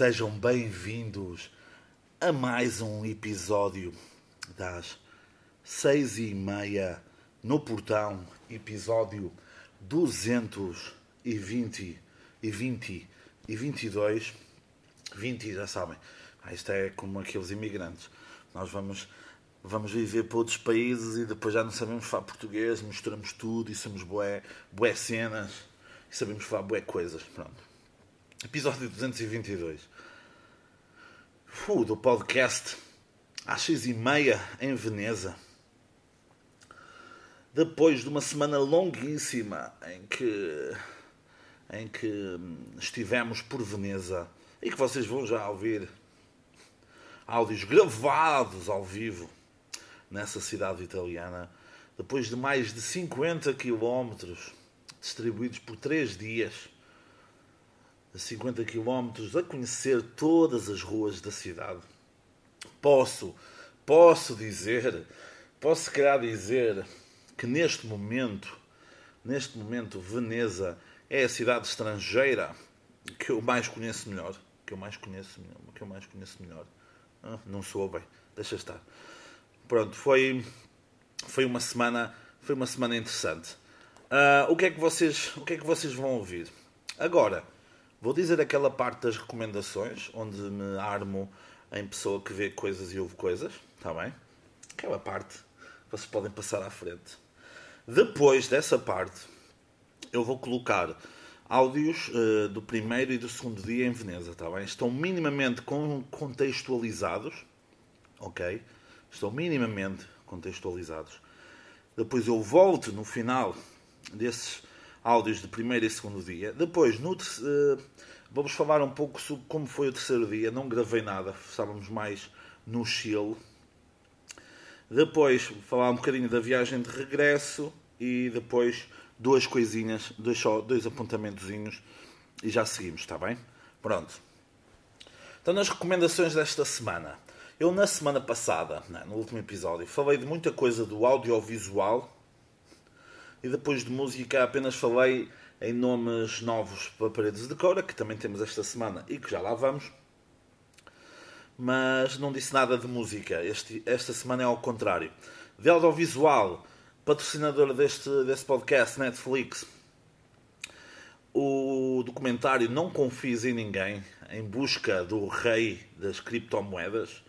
Sejam bem-vindos a mais um episódio das seis e meia no portão, episódio 220 e 20 e 22. 20 já sabem, ah, isto é como aqueles imigrantes. Nós vamos, vamos viver para outros países e depois já não sabemos falar português, misturamos tudo e somos bué, bué cenas e sabemos falar bué coisas. Pronto. Episódio 222 uh, do podcast às seis e meia em Veneza. Depois de uma semana longuíssima em que, em que estivemos por Veneza e que vocês vão já ouvir áudios gravados ao vivo nessa cidade italiana, depois de mais de 50 quilómetros distribuídos por três dias a 50 km a conhecer todas as ruas da cidade. Posso, posso dizer, posso calhar dizer que neste momento, neste momento, Veneza é a cidade estrangeira que eu mais conheço melhor, que eu mais conheço, que eu mais conheço melhor. Ah, não sou bem, deixa estar. Pronto, foi foi uma semana, foi uma semana interessante. Uh, o que é que vocês, o que é que vocês vão ouvir? Agora, Vou dizer aquela parte das recomendações, onde me armo em pessoa que vê coisas e ouve coisas, está bem? Aquela parte vocês podem passar à frente. Depois dessa parte, eu vou colocar áudios uh, do primeiro e do segundo dia em Veneza, está bem? Estão minimamente contextualizados, ok? Estão minimamente contextualizados. Depois eu volto no final desses áudios de primeiro e segundo dia. Depois, no uh, vamos falar um pouco sobre como foi o terceiro dia. Não gravei nada, estávamos mais no Chile. Depois, falar um bocadinho da viagem de regresso e depois duas coisinhas, dois, só, dois apontamentozinhos e já seguimos, está bem? Pronto. Então, nas recomendações desta semana. Eu, na semana passada, né, no último episódio, falei de muita coisa do audiovisual e depois de música apenas falei em nomes novos para Paredes de Cora, que também temos esta semana e que já lá vamos. Mas não disse nada de música. Este, esta semana é ao contrário. De audiovisual, patrocinador deste, deste podcast, Netflix, o documentário Não Confies em Ninguém, em busca do rei das criptomoedas.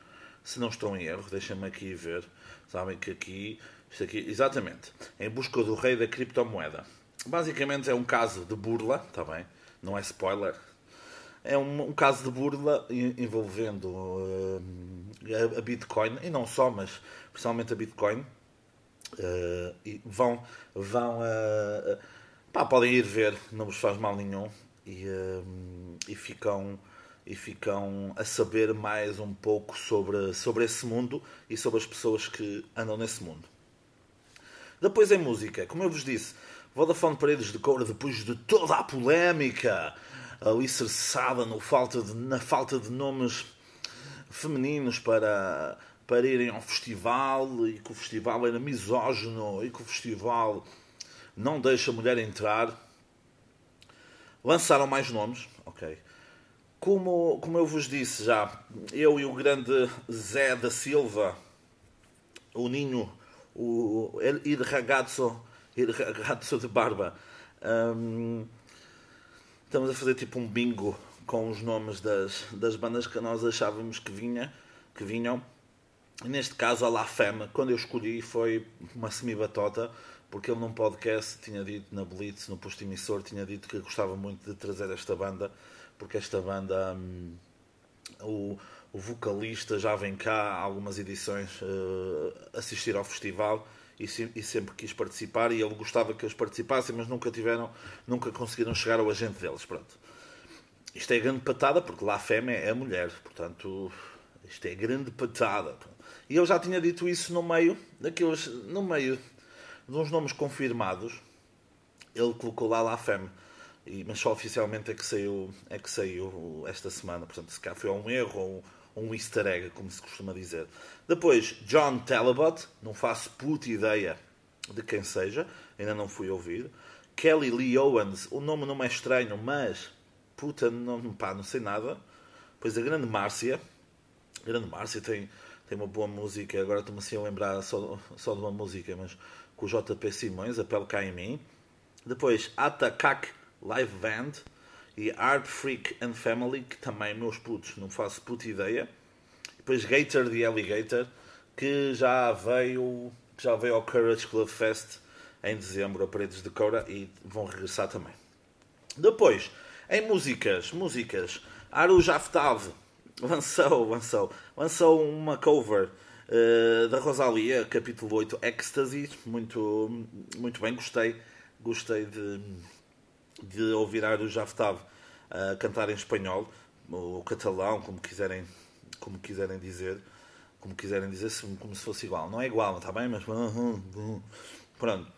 Se não estou em erro, deixem-me aqui ver. Sabem que aqui isto aqui, exatamente. Em busca do rei da criptomoeda. Basicamente é um caso de burla, está bem? Não é spoiler. É um, um caso de burla envolvendo uh, a, Bitcoin, e não só, mas principalmente a Bitcoin. Uh, e vão, vão uh, pá, podem ir ver, não vos faz mal nenhum. E, e ficam e ficam a saber mais um pouco sobre, sobre esse mundo e sobre as pessoas que andam nesse mundo. Depois em música, como eu vos disse, Vodafone Paredes de Coura, depois de toda a polémica alicerçada no falta de, na falta de nomes femininos para, para irem ao festival e que o festival era misógino e que o festival não deixa a mulher entrar. Lançaram mais nomes, ok. Como, como eu vos disse já, eu e o grande Zé da Silva, o Ninho o Il Ragazzo, Il Ragazzo de Barba. Um, estamos a fazer tipo um bingo com os nomes das, das bandas que nós achávamos que, vinha, que vinham. Neste caso, a La Femme, quando eu escolhi, foi uma semi-batota, porque ele num podcast tinha dito, na Blitz, no posto emissor, tinha dito que gostava muito de trazer esta banda, porque esta banda, hum, o, o vocalista já vem cá algumas edições uh, assistir ao festival e, e, sempre quis participar e ele gostava que eles participassem, mas nunca tiveram, nunca conseguiram chegar ao agente deles. Pronto. Isto é grande patada, porque lá a fêmea é a mulher, portanto, isto é grande patada. E eu já tinha dito isso no meio daqueles, no meio de uns nomes confirmados, ele colocou lá lá a fêmea. E, mas só oficialmente é que saiu, é que saiu esta semana. Portanto, se cá foi um erro ou um easter egg, como se costuma dizer. Depois, John Talabot, não faço puta ideia de quem seja, ainda não fui ouvir. Kelly Lee Owens, o nome não é estranho, mas puta, não, pá, não sei nada. Depois a Grande Márcia. A Grande Márcia tem, tem uma boa música, agora estou-me assim a lembrar só, só de uma música, mas com o JP Simões, Apelo Cá em Mim. Depois Atacak Live Band e Art Freak and Family, que também meus putos, não faço puta ideia. Depois Gator the Alligator, que já veio, já veio ao Courage Club Fest em dezembro a Paredes de Coura e vão regressar também. Depois, em músicas, músicas, Aru Jaftav lançou, lançou, lançou uma cover uh, da Rosalia, capítulo 8, Ecstasy, muito, muito bem, gostei, gostei de, de ouvir Aru Jaftav uh, cantar em espanhol, ou catalão, como quiserem, como quiserem dizer, como quiserem dizer, como se fosse igual. Não é igual, está bem, mas pronto.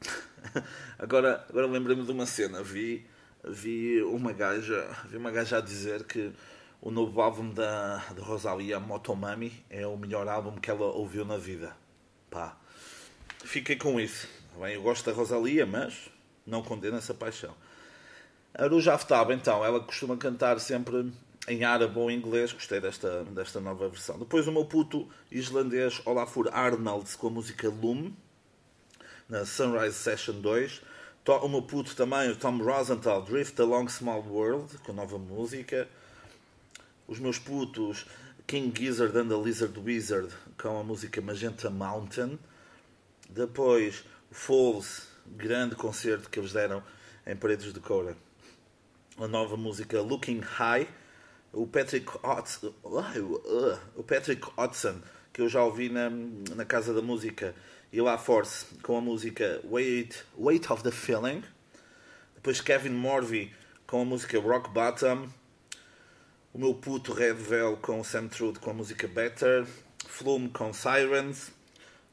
agora, agora lembrei-me de uma cena. Vi, vi uma gaja, vi uma gaja a dizer que o novo álbum da, da Rosalia, Motomami, é o melhor álbum que ela ouviu na vida. Pá, fiquei com isso. Bem, eu gosto da Rosalia, mas não condeno essa paixão. A Ruja Aftab, então, ela costuma cantar sempre em árabe ou em inglês. Gostei desta, desta nova versão. Depois o meu puto islandês Olafur Arnalds com a música Lume na Sunrise Session 2. O meu puto também, o Tom Rosenthal, Drift Along Small World, com nova música. Os meus putos, King Gizzard and the Lizard Wizard, com a música Magenta Mountain. Depois, Falls, grande concerto que eles deram em Paredes de Coura. A nova música Looking High. O Patrick Hodson, o Patrick Hodson que eu já ouvi na, na Casa da Música e lá Force com a música Weight, Weight of the Feeling. Depois Kevin Morvey com a música Rock Bottom. O meu puto Red Veil com Sam Trude com a música Better. Flume com Sirens.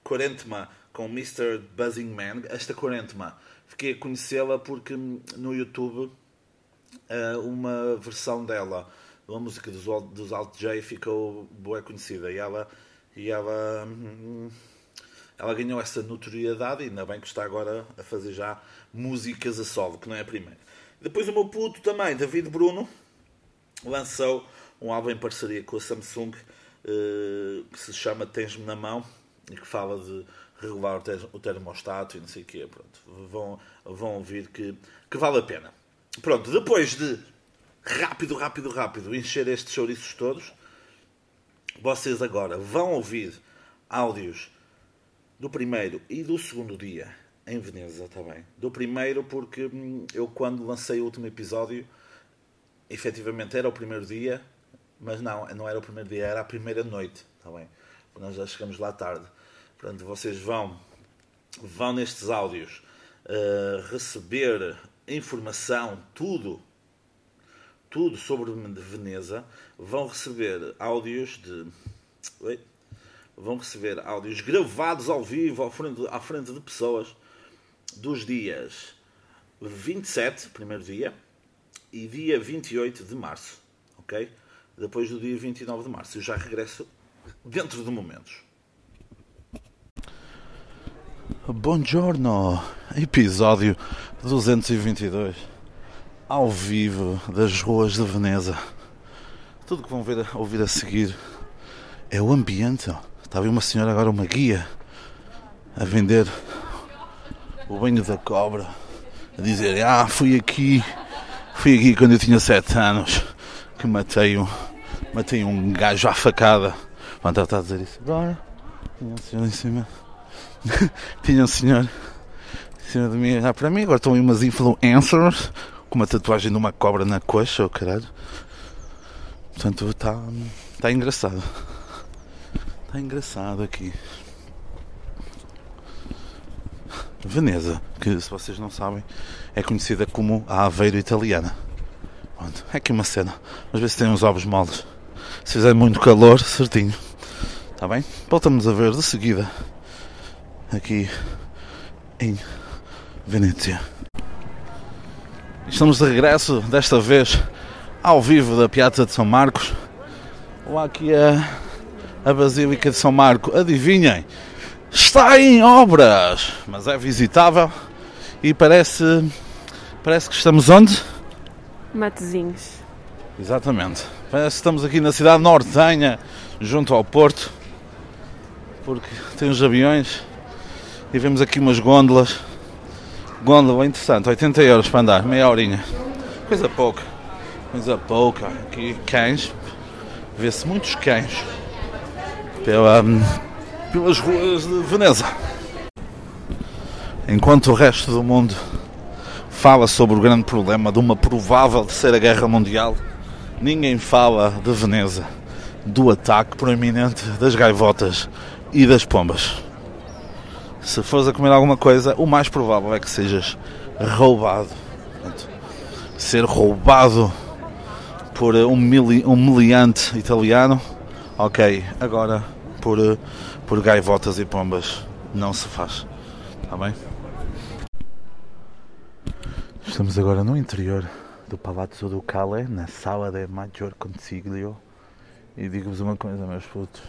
Quarentma com Mr. Buzzing Man. Esta Quarentma fiquei a conhecê-la porque no YouTube eh, uma versão dela, uma música dos, dos Alt J ficou boa conhecida e ela, e ela hum, ela ganhou essa notoriedade e ainda bem que está agora a fazer já músicas a solo, que não é a primeira. Depois o meu puto também, David Bruno, lançou um álbum em parceria com a Samsung eh, que se chama Tens-me na Mão e que fala de regular o termostato e não sei o quê. Pronto, vão, vão ouvir que, que vale a pena. Pronto, depois de rápido, rápido, rápido encher estes chouriços todos, vocês agora vão ouvir áudios do primeiro e do segundo dia em Veneza também. Do primeiro porque hum, eu quando lancei o último episódio, efetivamente era o primeiro dia, mas não, não era o primeiro dia, era a primeira noite, está bem? Nós já chegamos lá tarde. Portanto, vocês vão, vão nestes áudios uh, receber informação, tudo, tudo sobre Veneza. Vão receber áudios de. Oi? vão receber áudios gravados ao vivo à frente, à frente de pessoas dos dias 27, primeiro dia, e dia 28 de março, ok? Depois do dia 29 de março. Eu já regresso dentro de momentos. Buongiorno, episódio 222, ao vivo das ruas de Veneza. Tudo que vão ver, ouvir a seguir é o ambiente Estava uma senhora agora, uma guia, a vender o banho da cobra, a dizer, ah, fui aqui, fui aqui quando eu tinha 7 anos, que matei um, matei um gajo à facada. Pronto, a dizer isso. Agora, tinha um senhor em cima, tinha um senhor em cima de mim, ah, para mim, agora estão aí umas influencers com uma tatuagem de uma cobra na coxa, oh, caralho. Portanto, está, está engraçado. Está engraçado aqui. Veneza, que se vocês não sabem, é conhecida como a Aveiro Italiana. Pronto, é aqui uma cena. Vamos ver se tem uns ovos moles. Se fizer muito calor, certinho. Está bem? Voltamos a ver de seguida aqui em Venécia. Estamos de regresso, desta vez ao vivo da Piazza de São Marcos. Lá aqui a a Basílica de São Marco, adivinhem, está em obras, mas é visitável e parece, parece que estamos onde? Matezinhos. Exatamente. Parece que estamos aqui na cidade nortenha, junto ao Porto, porque tem os aviões e vemos aqui umas gôndolas. Gôndola interessante, 80 euros para andar, meia horinha. Coisa pouca, coisa pouca. Aqui cães, vê-se muitos cães pela, pelas ruas de Veneza. Enquanto o resto do mundo fala sobre o grande problema de uma provável terceira guerra mundial, ninguém fala de Veneza, do ataque proeminente das gaivotas e das pombas. Se fores a comer alguma coisa, o mais provável é que sejas roubado. Portanto, ser roubado por um, mili, um miliante italiano, ok, agora por, por gaivotas e pombas não se faz. Está bem? Estamos agora no interior do Palazzo Ducale, na sala de Maggior Consiglio. E digo-vos uma coisa, meus putos: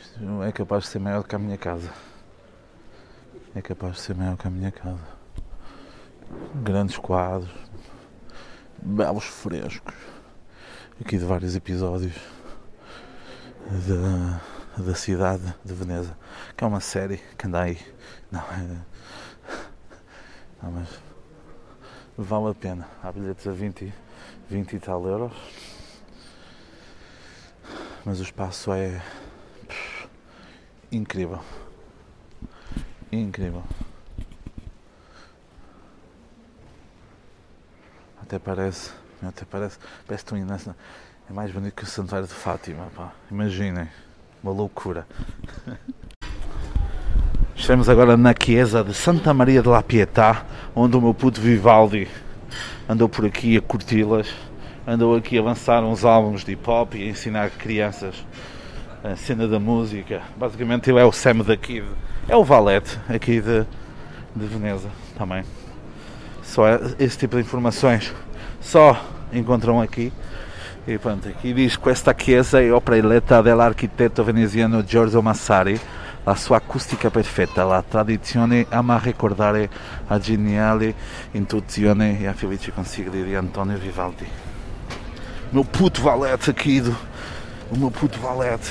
isto é capaz de ser maior que a minha casa. É capaz de ser maior que a minha casa. Grandes quadros, belos frescos, aqui de vários episódios da, da cidade de Veneza, que é uma série que anda aí. Não, é. Não, mas vale a pena. Há bilhetes a 20, 20 e tal euros. Mas o espaço é pff, incrível. Incrível. Até parece, até parece, parece tão. É mais bonito que o Santuário de Fátima, pá. Imaginem, uma loucura. Estamos agora na Chiesa de Santa Maria de la Pietà, onde o meu puto Vivaldi andou por aqui a curti-las, andou aqui a lançar uns álbuns de hip hop e a ensinar crianças a cena da música. Basicamente, ele é o Sam daqui, é o Valete aqui de, de Veneza também. Só é esse tipo de informações só encontram aqui. E pronto, aqui diz questa chiesa è opera eletta dell'architetto veneziano Giorgio Massari la sua acustica perfetta, la tradizione ama ricordare a geniale intuizione e a felice consigli di Antonio Vivaldi. Meu puto valete aqui do. O meu puto valete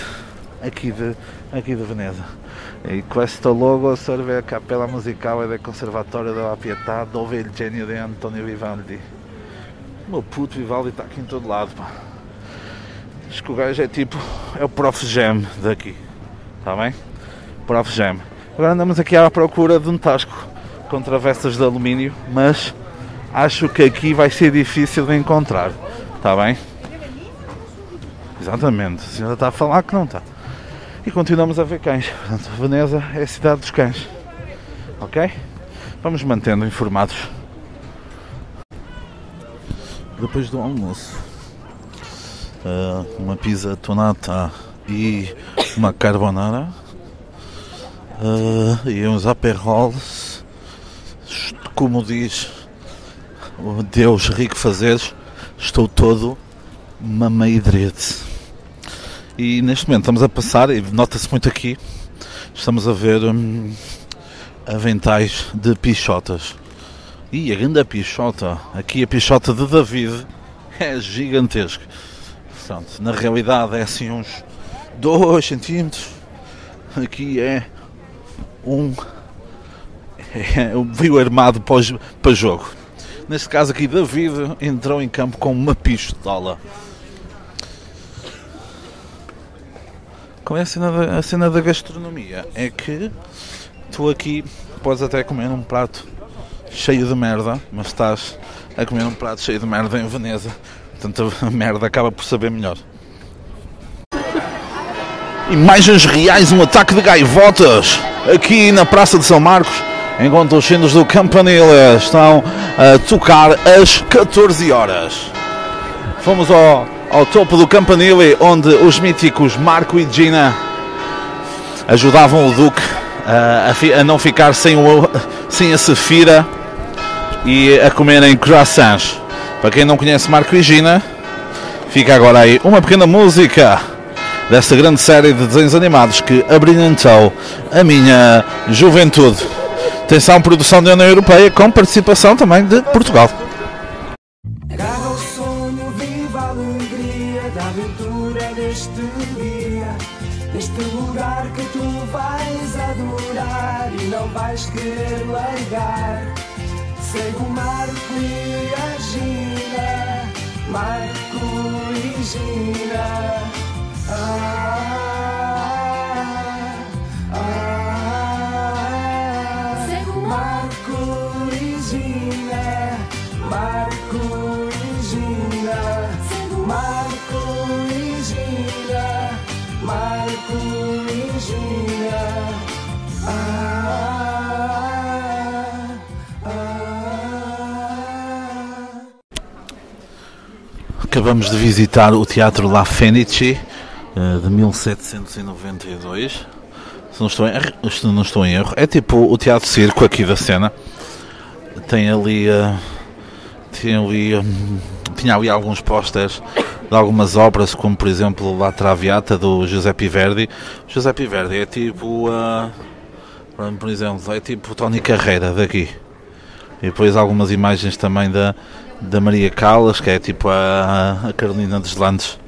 aqui de, aqui de Veneza. E questo logo serve a capella musicale del Conservatorio della Pietà dove il genio di Antonio Vivaldi. O meu puto Vivaldi está aqui em todo lado, pá. Acho que o gajo é tipo. É o Prof Jam daqui. Está bem? Prof Jam. Agora andamos aqui à procura de um tasco com travessas de alumínio, mas acho que aqui vai ser difícil de encontrar. Está bem? Exatamente. A senhora está a falar que não está. E continuamos a ver cães. Portanto, Veneza é a cidade dos cães. Ok? Vamos mantendo informados. Depois do almoço, uh, uma pizza tonata e uma carbonara uh, e uns aperrols, como diz o Deus rico fazeres, estou todo mameidrede. E neste momento estamos a passar, e nota-se muito aqui, estamos a ver hum, aventais de pichotas. E a grande pichota, aqui a pichota de David é gigantesca. Portanto, na realidade é assim uns 2 centímetros. Aqui é um é viu armado para, para jogo. Neste caso aqui, David entrou em campo com uma pistola. Qual é a cena da, a cena da gastronomia? É que tu aqui podes até comer um prato cheio de merda, mas estás a comer um prato cheio de merda em Veneza. Portanto, a merda acaba por saber melhor. Imagens reais, um ataque de gaivotas aqui na Praça de São Marcos, enquanto os sinos do Campanile estão a tocar às 14 horas. Fomos ao, ao topo do Campanile, onde os míticos Marco e Gina ajudavam o Duque a, a, não ficar sem, o, sem a Sefira e a comerem croissants. Para quem não conhece Marco e Gina, fica agora aí uma pequena música desta grande série de desenhos animados que abrilhantou a minha juventude. Atenção, produção da União Europeia com participação também de Portugal. Acabamos de visitar o Teatro La Fenice eh, de 1792. Se não, estou em, erro- se não estou em erro, é tipo o Teatro Circo aqui da cena. Tem ali, eh, tem ali hum, tinha ali alguns pósteres de algumas obras, como por exemplo La Traviata do Giuseppe Verdi. Giuseppe Verdi é tipo, eh, por exemplo, é tipo Tony Carreira daqui. E depois algumas imagens também da, da Maria Callas, que é tipo a, a Carolina dos Landes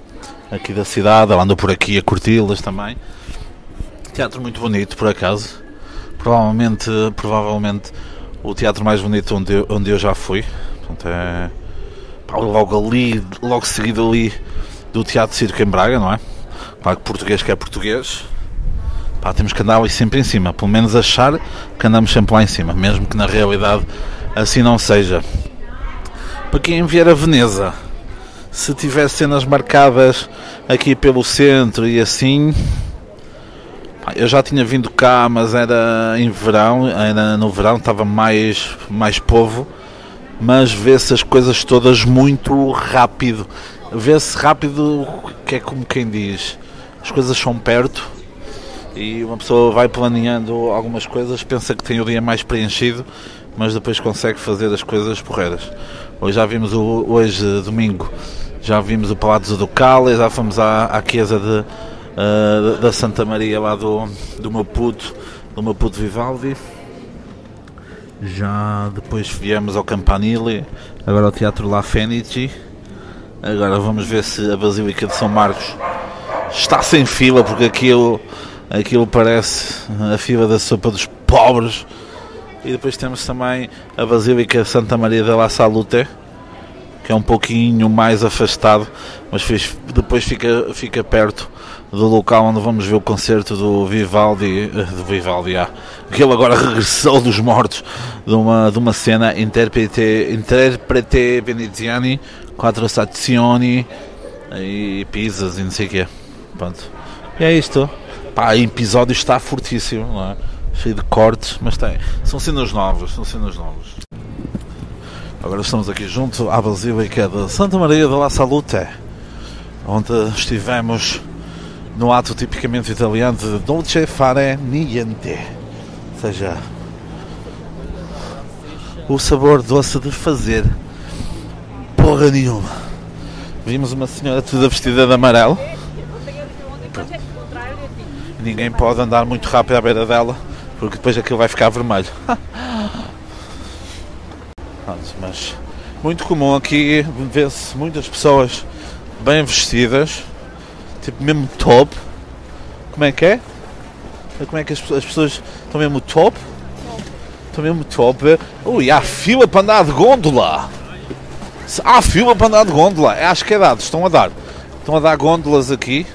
aqui da cidade. Ela andou por aqui a curti-las também. Teatro muito bonito, por acaso. Provavelmente, provavelmente o teatro mais bonito onde eu, onde eu já fui. Portanto, é pá, logo ali, logo seguido ali do Teatro Circo em Braga, não é? Claro que português que é português. Pá, temos que andar ali sempre em cima, pelo menos achar que andamos sempre lá em cima, mesmo que na realidade assim não seja. Para quem vier a Veneza, se tiver cenas marcadas aqui pelo centro e assim, eu já tinha vindo cá, mas era em verão, era no verão, estava mais, mais povo, mas vê-se as coisas todas muito rápido. Vê-se rápido, que é como quem diz, as coisas são perto e uma pessoa vai planeando algumas coisas, pensa que tem o dia mais preenchido, mas depois consegue fazer as coisas porreiras. Hoje já vimos o hoje domingo, já vimos o Palácio do Cala, já fomos à, à Chiesa de, ah, da Santa Maria lá do, do meu puto, do meu puto Vivaldi. Já depois viemos ao Campanile, agora ao Teatro La Fenice. Agora vamos ver se a Basílica de São Marcos está sem fila, porque aquilo, aquilo parece a fila da sopa dos pobres. E depois temos também a Basílica Santa Maria de la Salute, que é um pouquinho mais afastado, mas fiz- depois fica, fica perto do local onde vamos ver o concerto do Vivaldi, eh, do Vivaldi, ah, que ele agora regressou dos mortos de uma, de uma cena Interprete, Interprete Veneziani, Quattro Stazioni e Pisas e não sei o quê. Pronto. E é isto. Pá, o episódio está fortíssimo, não é? Cheio de cortes, mas tem. São cenas novas, são cenas novas. Agora estamos aqui junto à Basílica de Santa Maria de la Salute, onde estivemos no ato tipicamente italiano de dolce fare niente, ou seja, o sabor doce de fazer porra nenhuma. Vimos uma senhora toda vestida de amarelo, ninguém pode andar muito rápido à beira dela, porque depois aquilo vai ficar vermelho. Mas muito comum aqui vê-se muitas pessoas bem vestidas, tipo mesmo top. Como é que é? Como é que as, pessoas- as pessoas estão mesmo top? Estão mesmo top. Ui, há fila para andar de gôndola! Há fila para andar de gôndola! É às que idades estão a dar? Estão a dar gôndolas aqui.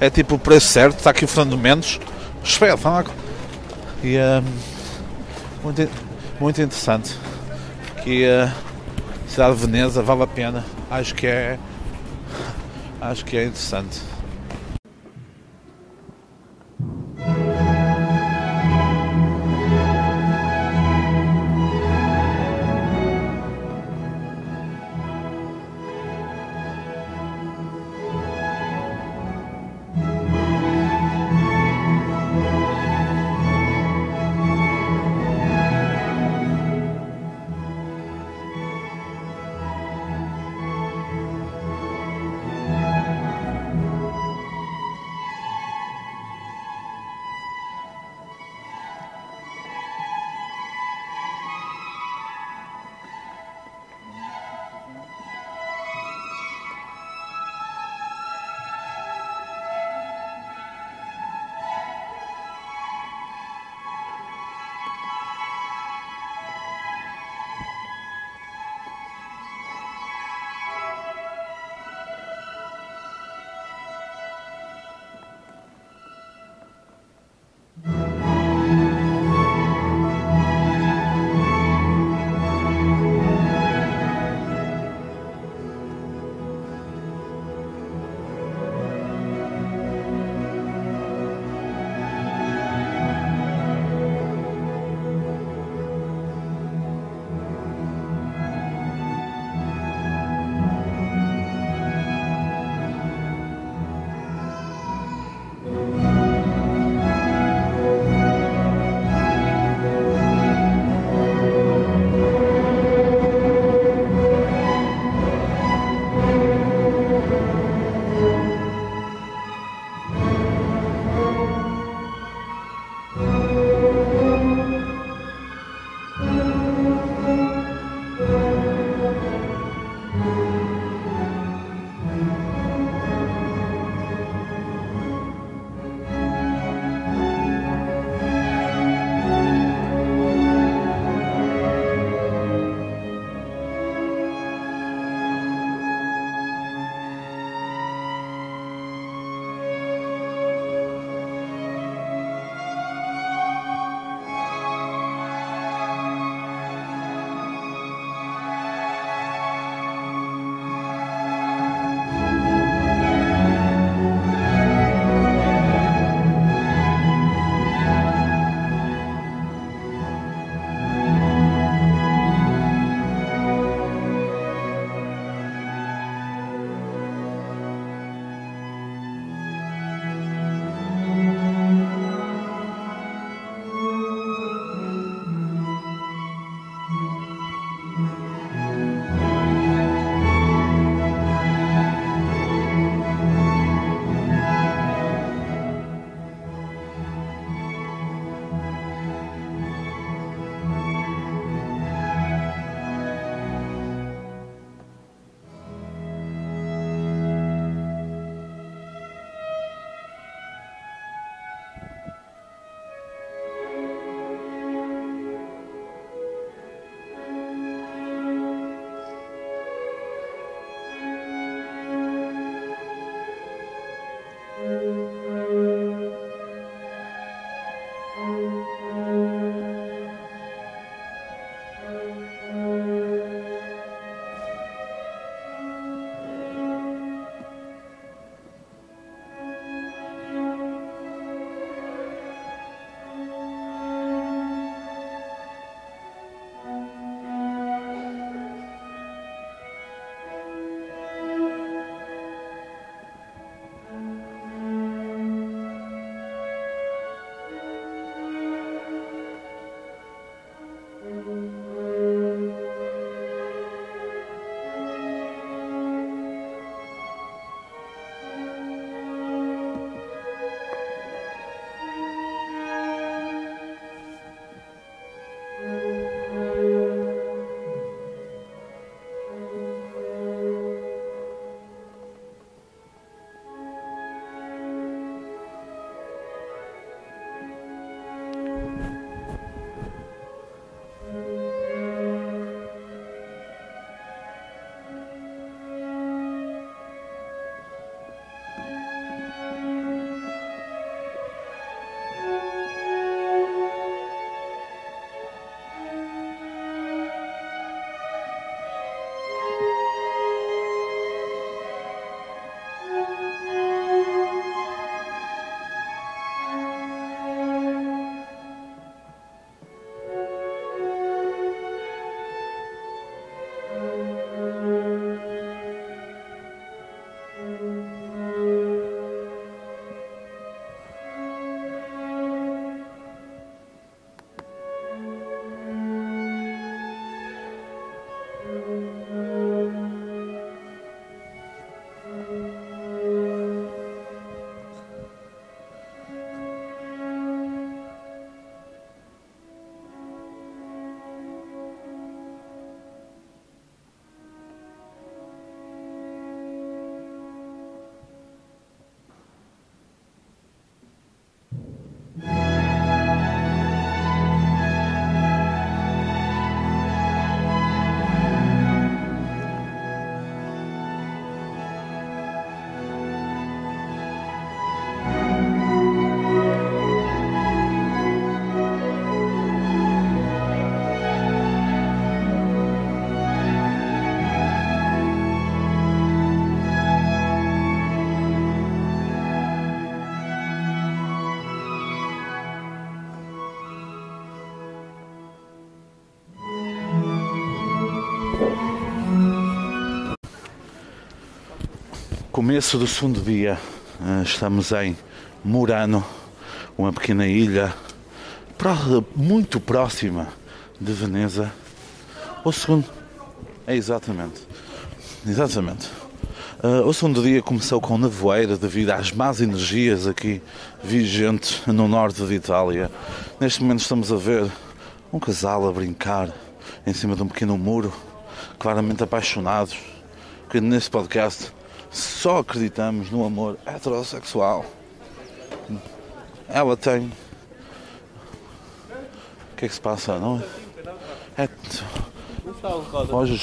É tipo o preço certo. Está aqui o Fernando Mendes. Espetáculo. E hum, muito, muito interessante. Que a cidade de Veneza vale a pena. Acho que é. Acho que é interessante. Começo do segundo dia. Uh, estamos em Murano, uma pequena ilha muito próxima de Veneza. O segundo. É exatamente. Exatamente. Uh, o segundo dia começou com nevoeiro devido às más energias aqui vigentes no norte de Itália. Neste momento estamos a ver um casal a brincar em cima de um pequeno muro, claramente apaixonados. Porque neste podcast só acreditamos no amor heterossexual. Ela tem. O que é que se passa, não é? É.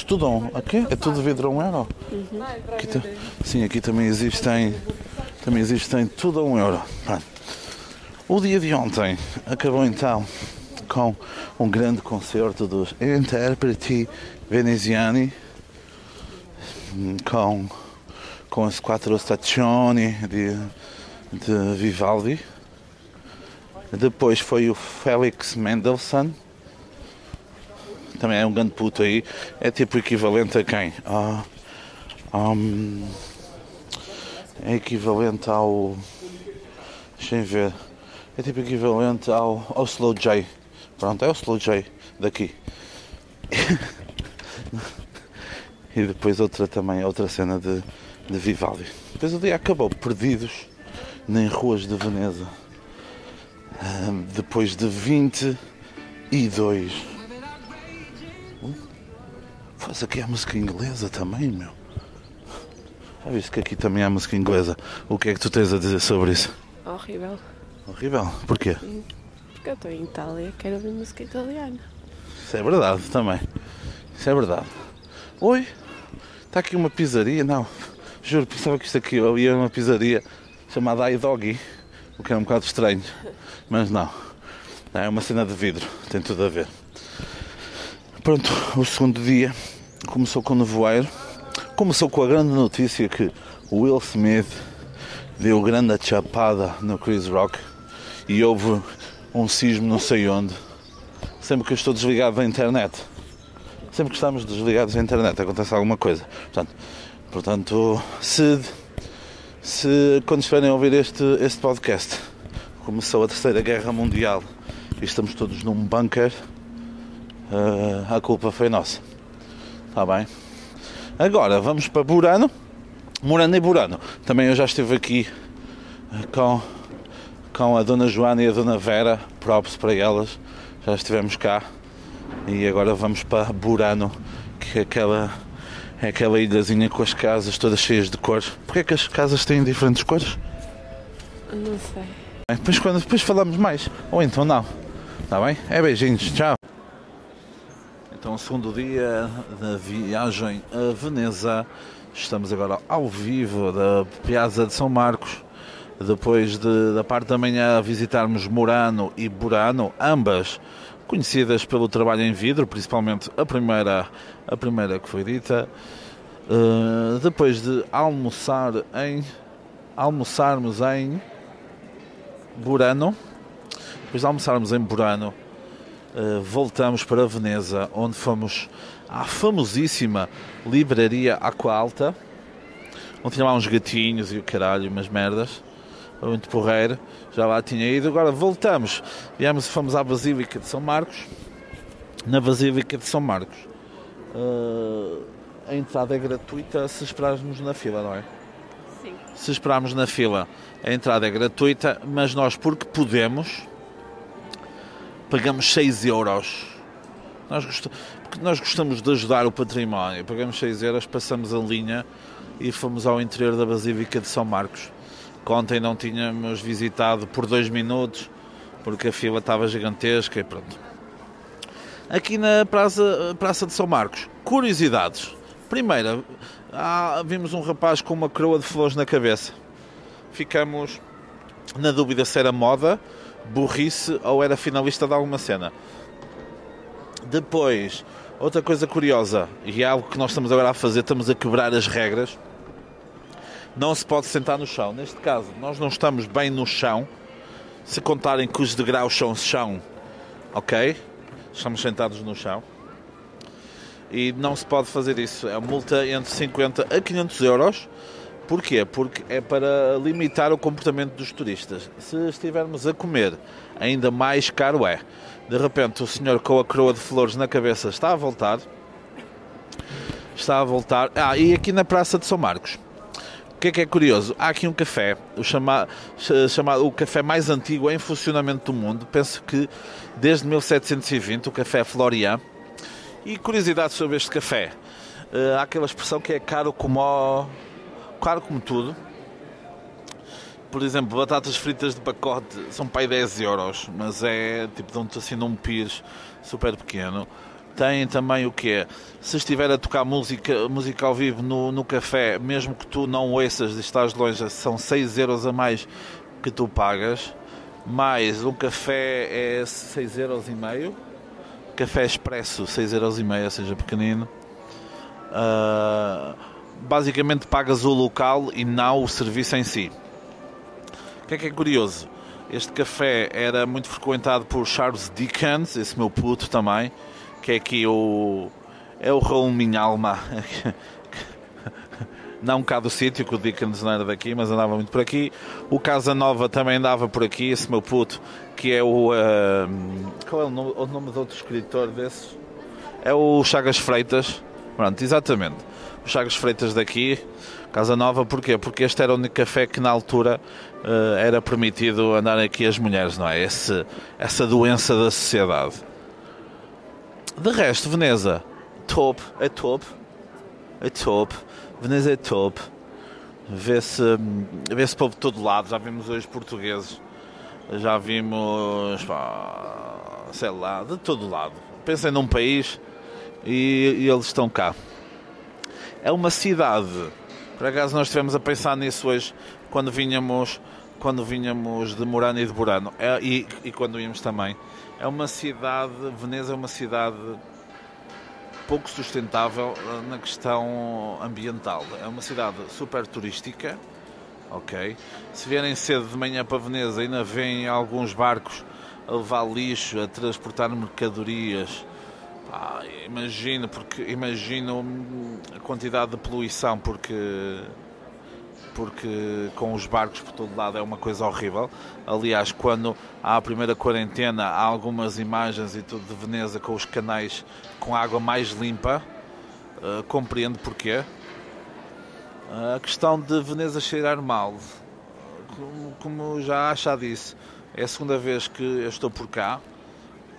Tudo um. Aqui? É tudo vidro a um euro? Aqui ta- Sim, aqui também existem. Também existem tudo a um euro. O dia de ontem acabou então com um grande concerto dos Interpreti Veneziani com, com as quatro stazioni de, de Vivaldi. Depois foi o Félix Mendelssohn. Também é um grande puto aí. É tipo equivalente a quem? Ah, hum, é equivalente ao. Deixem ver. É tipo equivalente ao, ao Slow J. Pronto, é o Slow J daqui. e depois outra também, outra cena de, de Vivaldi. Depois o dia acabou, perdidos em ruas de Veneza. Ahm, depois de 22. Uh, Faz aqui a música inglesa também, meu. Já viste que aqui também há música inglesa? O que é que tu tens a dizer sobre isso? Horrível. Horrível. Porquê? Porque eu estou em Itália, quero ouvir música italiana. Isso é verdade também. Isso é verdade. Oi, está aqui uma pizzaria? Não, juro, pensava que isto aqui ia uma pizzaria chamada iDoggy, o que é um bocado estranho, mas não. É uma cena de vidro, tem tudo a ver. Pronto, o segundo dia começou com nevoeiro. Começou com a grande notícia que o Will Smith deu grande chapada no Chris Rock e houve um sismo não sei onde sempre que eu estou desligado da internet. Sempre que estamos desligados da internet acontece alguma coisa. Portanto, portanto se, se quando estiverem a ouvir este, este podcast começou a Terceira Guerra Mundial e estamos todos num bunker, eh, a culpa foi nossa. Está bem? Agora vamos para Burano. Murano e Burano. Também eu já estive aqui eh, com, com a Dona Joana e a Dona Vera, props para elas. Já estivemos cá e agora vamos para Burano, que é aquela, é aquela ilhazinha com as casas todas cheias de cores. Porquê é que as casas têm diferentes cores? Não sei. Bem, Depois, quando, depois falamos mais. Ou então não. Está bem? É beijinhos. Tchau. Então, segundo dia da viagem a Veneza. Estamos agora ao vivo da Piazza de São Marcos. Depois de, da parte da manhã visitarmos Murano e Burano, ambas conhecidas pelo trabalho em vidro, principalmente a primeira, a primeira que foi dita. Uh, depois de almoçar em almoçarmos em Burano, depois de almoçarmos em Burano, uh, voltamos para Veneza, onde fomos à famosíssima livraria Aqua Alta, onde tinha lá uns gatinhos e o caralho, umas merdas, muito porreiro, já lá tinha ido. Agora voltamos, viemos, fomos à Basílica de São Marcos. Na Basílica de São Marcos, uh, a entrada é gratuita se esperarmos na fila, não é? Sim. se esperarmos na fila, a entrada é gratuita, mas nós, porque podemos, pagamos 6 euros. Nós, gost- porque nós gostamos de ajudar o património. Pagamos 6 euros, passamos a linha e fomos ao interior da Basílica de São Marcos. Ontem não tínhamos visitado por dois minutos, porque a fila estava gigantesca e pronto. Aqui na Praça, Praça de São Marcos, curiosidades. Primeira, há- vimos um rapaz com uma coroa de flores na cabeça. Ficamos na dúvida se era moda, burrice ou era finalista de alguma cena. Depois, outra coisa curiosa, e é algo que nós estamos agora a fazer, estamos a quebrar as regras. Não se pode sentar no chão. Neste caso, nós não estamos bem no chão. Se contarem que os degraus são chão, ok? Estamos sentados no chão. E não se pode fazer isso. É multa entre 50 a 500 euros. Porquê? Porque é para limitar o comportamento dos turistas. Se estivermos a comer, ainda mais caro é. De repente, o senhor com a coroa de flores na cabeça está a voltar. Está a voltar. Ah, e aqui na Praça de São Marcos. Que é que é curioso? Há aqui um café, o chamado, chamado o café mais antigo em funcionamento do mundo. Penso que desde 1720, o café Florian. E curiosidade sobre este café. Uh, há aquela expressão que é caro como o caro como tudo. Por exemplo, batatas fritas de pacote são para aí 10 euros, mas é tipo, dão-te assim num pires super pequeno. Tem também o que é, se estiver a tocar música, música ao vivo no, no café, mesmo que tu não ouças e estás longe, são 6 euros a mais que tu pagas. Mais um café é 6 euros e meio. Café expresso 6 euros e meio, ou seja, pequenino. Uh, basicamente pagas o local e não o serviço em si. O que é que é curioso? Este café era muito frequentado por Charles Dickens, esse meu puto também, que é aqui o. é o Raul Minha Alma. não cá do sítio, que o Dickens não era daqui, mas andava muito por aqui. O Casa Nova também andava por aqui, esse meu puto, que é o. Uh, qual é o nome, o nome de outro escritor desses? É o Chagas Freitas. Pronto, exatamente o Chagas Freitas daqui, Casa Nova, porquê? Porque este era o único café que na altura uh, era permitido andar aqui as mulheres, não é? Esse, essa doença da sociedade. De resto, Veneza, top, é top, é top, Veneza é top. Vê-se vê -se povo de todo lado, já vimos hoje portugueses, já vimos, pá, sei lá, de todo lado. Pensem num país e, e eles estão cá é uma cidade. Por acaso nós estivemos a pensar nisso hoje quando vinhamos, quando vinhamos de Murano e de Burano é, e, e quando íamos também. É uma cidade, Veneza é uma cidade pouco sustentável eh, na questão ambiental. É uma cidade super turística, ok? Se vierem cedo de manhã para Veneza, ainda vêm alguns barcos a levar lixo, a transportar mercadorias ah, imagino, porque imagino a quantidade de poluição, porque porque com os barcos por todo lado é uma coisa horrível. Aliás, quando há a primeira quarentena, há algumas imagens e tudo de Veneza com os canais com água mais limpa. Uh, compreendo porquê. Uh, a questão de Veneza cheirar mal, como, como já já disse, é a segunda vez que eu estou por cá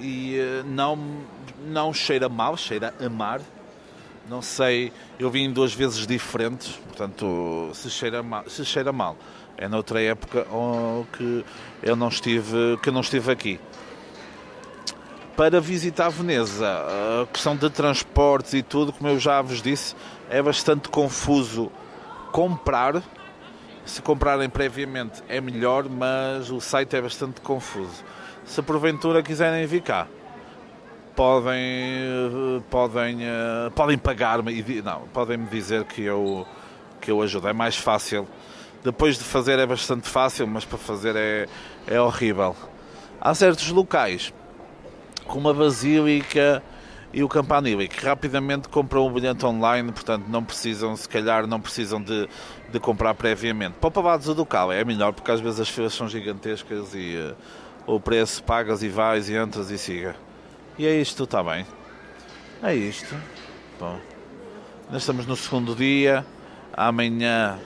e uh, não, não cheira mal, cheira a mar. Não sei, eu vim duas vezes diferentes, portanto, se cheira mal, se cheira mal é noutra época que eu não estive, que não estive aqui. Para visitar Veneza, a questão de transportes e tudo, como eu já vos disse, é bastante confuso comprar. Se comprarem previamente é melhor, mas o site é bastante confuso se porventura quiserem vir cá, podem, podem, eh, podem pagar-me, não, podem me dizer que eu, que eu ajudo. É mais fácil. Depois de fazer é bastante fácil, mas para fazer é, é horrível. Há certos locais, como a Basílica e o Campanile, que rapidamente compram o bilhete online, portanto não precisam, se calhar, não precisam de, de comprar previamente. Para o Pavados do Ducal é melhor, porque às vezes as filas são gigantescas e eh, o preço, pagas e vais e entras e siga. E é isto, está bem. É isto. Bom, nós estamos no segundo dia. Amanhã,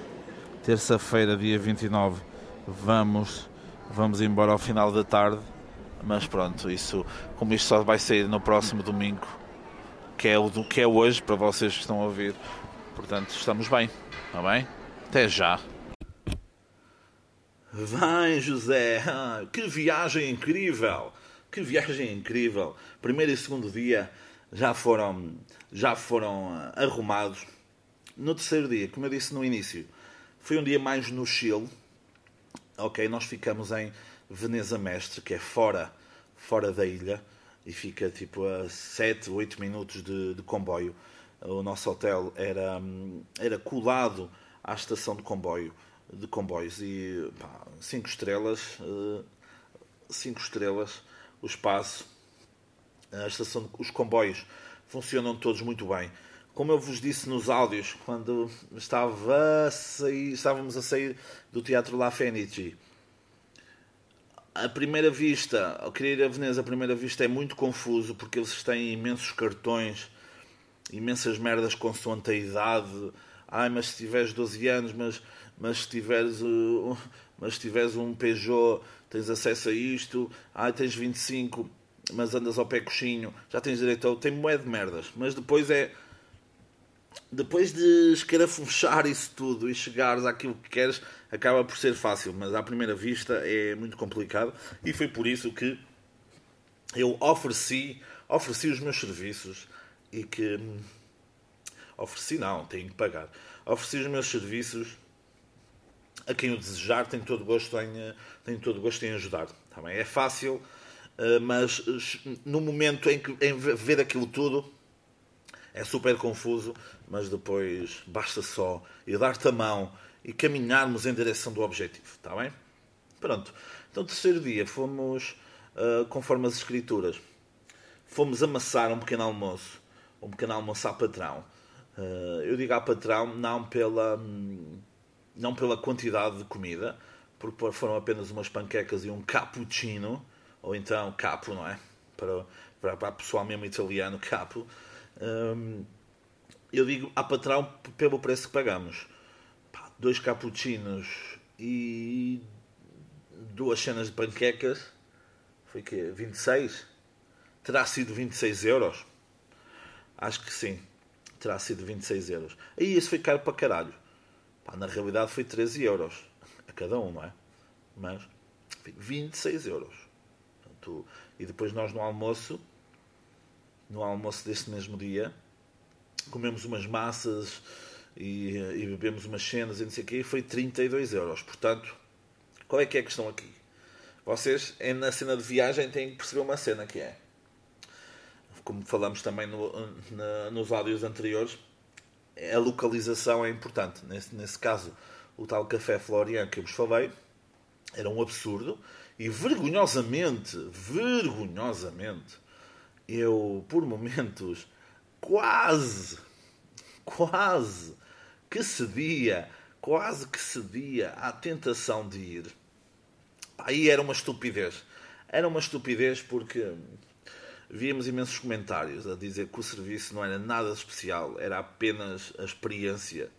terça-feira, dia 29, vamos, vamos embora ao final da tarde. Mas pronto, isso, como isto só vai sair no próximo domingo, que é o do que é hoje, para vocês que estão a ouvir. Portanto, estamos bem, está bem? Até já. Vai, José! Ah, que viagem incrível! Que viagem incrível! Primeiro e segundo dia já foram, já foram ah, arrumados. No terceiro dia, como eu disse no início, foi um dia mais no Chile. Ok, nós ficamos em Veneza Mestre, que é fora, fora da ilha, e fica tipo a 7, 8 minutos de, de comboio. O nosso hotel era, hum, era colado à estação de comboio de comboios e pá, cinco estrelas, uh, cinco estrelas, o espaço, a estação, os comboios funcionam todos muito bem. como eu vos disse nos áudios, quando estava a sair, estávamos a sair do Teatro La Fenici, a primeira vista, ao querer ir a Veneza, a primeira vista é muito confuso porque eles têm imensos cartões, imensas merdas consoante a idade. Ai, mas se tiveres 12 anos, mas, mas, se tiveres, mas se tiveres um Peugeot, tens acesso a isto. Ai, tens 25, mas andas ao pé coxinho, já tens direito a. Tem moeda de merdas. Mas depois é. Depois de escarafunchar isso tudo e chegares àquilo que queres, acaba por ser fácil, mas à primeira vista é muito complicado e foi por isso que eu ofereci, ofereci os meus serviços e que ofereci não, tenho que pagar. Ofereci os meus serviços a quem o desejar, tenho todo gosto em, tenho todo gosto em ajudar. Também é fácil, eh, mas no momento em que em ver aquilo tudo é super confuso, mas depois basta só ir dar-te a mão e caminharmos em direção do objetivo, está bem? Pronto. Então, terceiro dia, fomos, conforme as escrituras, fomos amassar um pequeno almoço, um pequeno almoço à patrão. Eu digo à patrão não pela, não pela quantidade de comida, porque foram apenas umas panquecas e um cappuccino, ou então capo, não é? Para, para, para pessoal mesmo italiano, capo. Um, eu digo à patrão pelo preço que pagamos dois cappuccinos e duas cenas de panquecas, foi que 26? Terá sido 26 euros? Acho que sim. Terá sido 26 euros. Aí isso foi caro para caralho. Pá, na realidade foi 13 euros a cada um, não é? Mas 26 euros. Portanto, e depois nós no almoço, no almoço deste mesmo dia, comemos umas massas e, e bebemos umas cenas e não sei o quê, foi 32 euros. Portanto, qual é que é a questão aqui? Vocês, na cena de viagem, têm que perceber uma cena que é, como falamos também no, na, nos áudios anteriores, a localização é importante. Nesse, nesse caso, o tal Café Florian que eu vos falei era um absurdo e vergonhosamente, vergonhosamente, eu por momentos quase, quase que cedia, quase que cedia à tentação de ir. Aí era uma estupidez. Era uma estupidez porque víamos imensos comentários a dizer que o serviço não era nada especial, era apenas a experiência.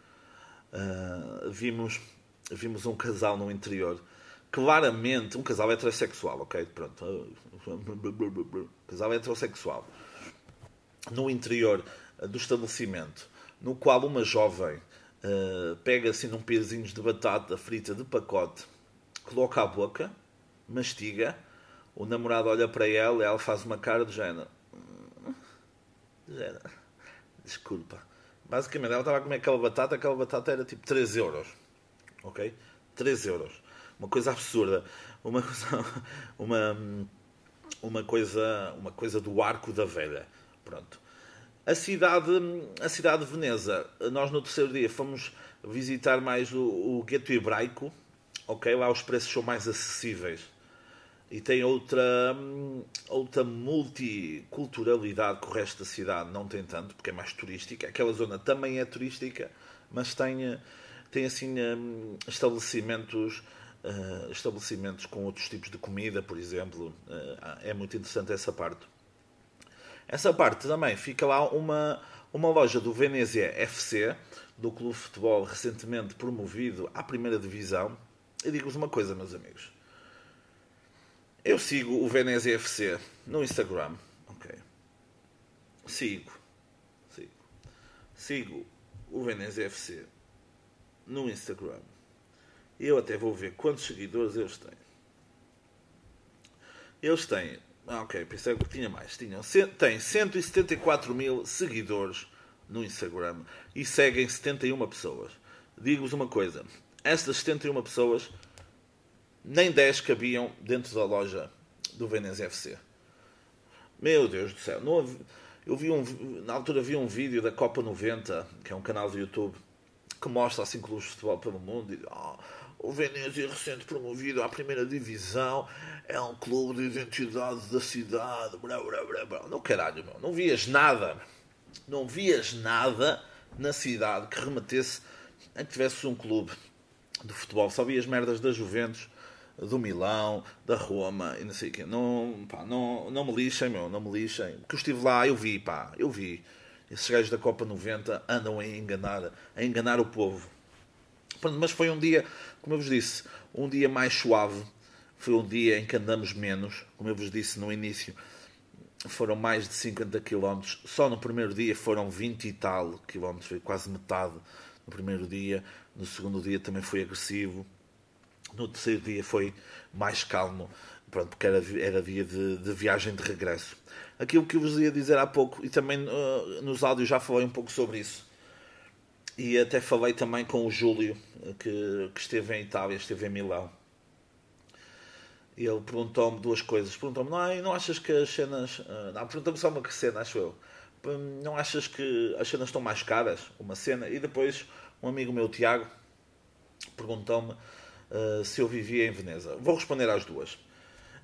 Uh, vimos, vimos um casal no interior, claramente, um casal heterossexual, ok? Pronto. Casal heterossexual. No interior do estabelecimento, no qual uma jovem Uh, pega assim num pezinho de batata frita de pacote, coloca à boca, mastiga, o namorado olha para ela e ela faz uma cara de género. De género. Desculpa. Basicamente, ela estava a comer aquela batata, aquela batata era tipo 3 euros. Ok? 3 euros. Uma coisa absurda. Uma coisa. Uma, uma coisa. Uma coisa do arco da velha. Pronto. A cidade, a cidade de Veneza, nós no terceiro dia fomos visitar mais o, o gueto hebraico, ok? Lá os preços são mais acessíveis. E tem outra, outra multiculturalidade que o resto da cidade não tem tanto, porque é mais turística. Aquela zona também é turística, mas tem, tem assim estabelecimentos, eh, estabelecimentos com outros tipos de comida, por exemplo. Eh, é muito interessante essa parte. Essa parte também fica lá uma, uma loja do Venezia FC, do clube de futebol recentemente promovido à primeira divisão. E digo-vos uma coisa, meus amigos. Eu sigo o Venezia FC no Instagram. Ok. Sigo. Sigo. Sigo o Venezia FC no Instagram. Eu até vou ver quantos seguidores eles têm. Eles têm ah, ok, pensei que tinha mais. Tinham, tem 174 mil seguidores no Instagram e seguem 71 pessoas. Digo-vos uma coisa: estas 71 pessoas, nem 10 cabiam dentro da loja do Veneza FC. Meu Deus do céu, não, eu vi um, na altura vi um vídeo da Copa 90, que é um canal do YouTube, que mostra assim clubes de futebol pelo mundo e oh, o Venezia recente promovido à primeira divisão é um clube de identidade da cidade. Blá, blá, blá, blá. Não caralho, meu. Não vias nada. não vias nada na cidade que remetesse a que tivesse um clube de futebol. Só vias merdas da Juventus, do Milão, da Roma e não sei o quê. Não, pá, não, não me lixem, meu, não me lixem. Porque eu estive lá, eu vi, pá, eu vi. Esses gajos da Copa 90 andam a enganar, a enganar o povo. Mas foi um dia, como eu vos disse, um dia mais suave. Foi um dia em que andamos menos, como eu vos disse no início. Foram mais de 50 km. Só no primeiro dia foram 20 e tal quilómetros, foi quase metade no primeiro dia. No segundo dia também foi agressivo. No terceiro dia foi mais calmo, pronto, porque era, era dia de, de viagem de regresso. Aquilo que eu vos ia dizer há pouco, e também uh, nos áudios já falei um pouco sobre isso, e até falei também com o Júlio, que, que esteve em Itália, esteve em Milão. E ele perguntou-me duas coisas. Perguntou-me, não, não achas que as cenas. Uh, não, perguntou-me só uma cena, acho eu. Hum, não achas que as cenas estão mais caras? Uma cena. E depois, um amigo meu, Tiago, perguntou-me uh, se eu vivia em Veneza. Vou responder às duas.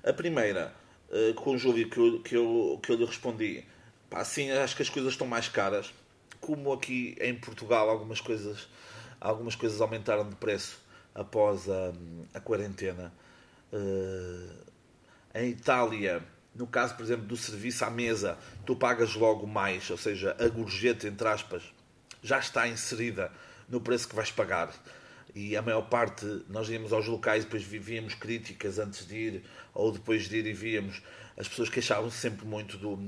A primeira, uh, com o Júlio, que eu, que, eu, que eu lhe respondi, pá, acho que as coisas estão mais caras. Como aqui em Portugal algumas coisas, algumas coisas aumentaram de preço após a, a quarentena. Uh, em Itália, no caso, por exemplo, do serviço à mesa, tu pagas logo mais, ou seja, a gorjeta, entre aspas, já está inserida no preço que vais pagar e a maior parte, nós íamos aos locais depois víamos críticas antes de ir ou depois de ir e víamos, as pessoas queixavam-se sempre muito do.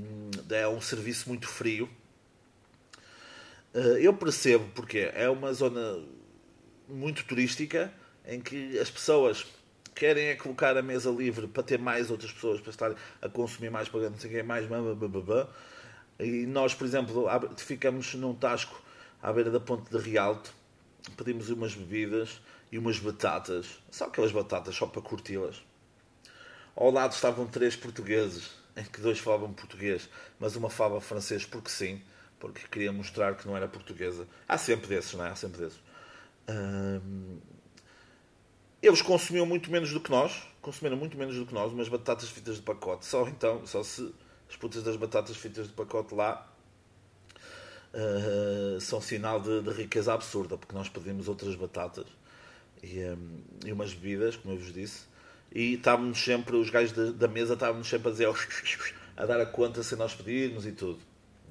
é um serviço muito frio. Eh, eu percebo porque é uma zona muito turística em que as pessoas querem é colocar a mesa livre para ter mais outras pessoas para estar a consumir mais, para não sei o que mais, e nós, por exemplo, ficamos num tasco à beira da ponte de Rialto pedimos umas bebidas e umas batatas, só aquelas batatas só para curti-las. Ao lado estavam três portugueses, em que dois falavam português, mas uma falava francês porque sim, porque queria mostrar que não era portuguesa. Há sempre desses, não é? Há sempre desses. Hum... Eles consumiam muito menos do que nós, consumiram muito menos do que nós, umas batatas fritas de pacote. Só então, só se as putas das batatas fritas de pacote lá uh, são sinal de, de, riqueza absurda, porque nós pedimos outras batatas e, um, e umas bebidas, como eu vos disse, e estávamos sempre, os gajos da, mesa estávamos sempre a dizer a dar a conta sem nós pedirmos e tudo,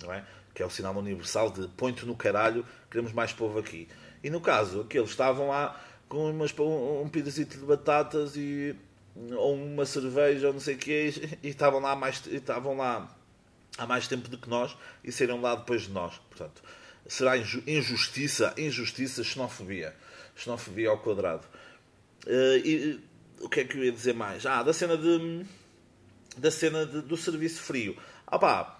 não é? Que é o sinal universal de põe-te no caralho, queremos mais povo aqui. E no caso, aqueles estavam lá com umas, um, um pedacito de batatas e ou uma cerveja ou não sei o que e estavam lá mais estavam lá há mais tempo do que nós e saíram lá depois de nós. Portanto, será injustiça, injustiça, xenofobia. Xenofobia ao quadrado. Uh, e o que é que eu ia dizer mais? Ah, da cena de da cena de, do serviço frio. Ah pá,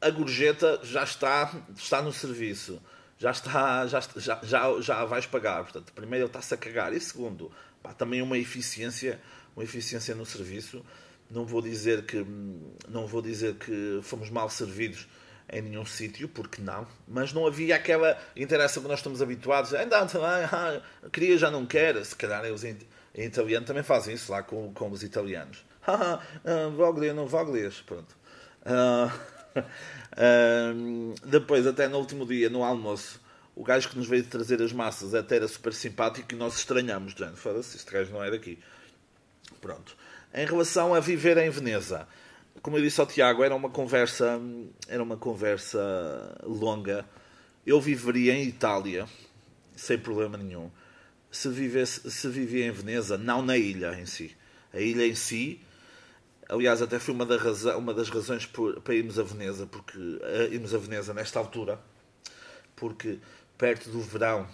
a gorjeta já está, está no serviço. Já está, já, já, já, já vais pagar. Portanto, primeiro ele está-se a cagar. E segundo, pá, também uma eficiência, uma eficiência no serviço não vou dizer que não vou dizer que fomos mal servidos em nenhum sítio, porque não, mas não havia aquela interação que nós estamos habituados. Ainda ah, queria, já não quer. Se calhar eles em, em italiano também fazem isso lá com, com os italianos. Ah, Voglia, não Voglias. Pronto. Uh, uh, depois, até no último dia, no almoço, o gajo que nos veio trazer as massas até era super simpático e nós estranhamos. Foda-se, este gajo não é daqui. Pronto. Em relação a viver em Veneza, como eu disse ao Tiago, era uma conversa, era uma conversa longa. Eu viveria em Itália sem problema nenhum. Se vivesse, se vivia em Veneza, não na ilha em si. A ilha em si, aliás, até foi uma, da razão, uma das razões por, para irmos a Veneza, porque irmos a Veneza nesta altura, porque perto do verão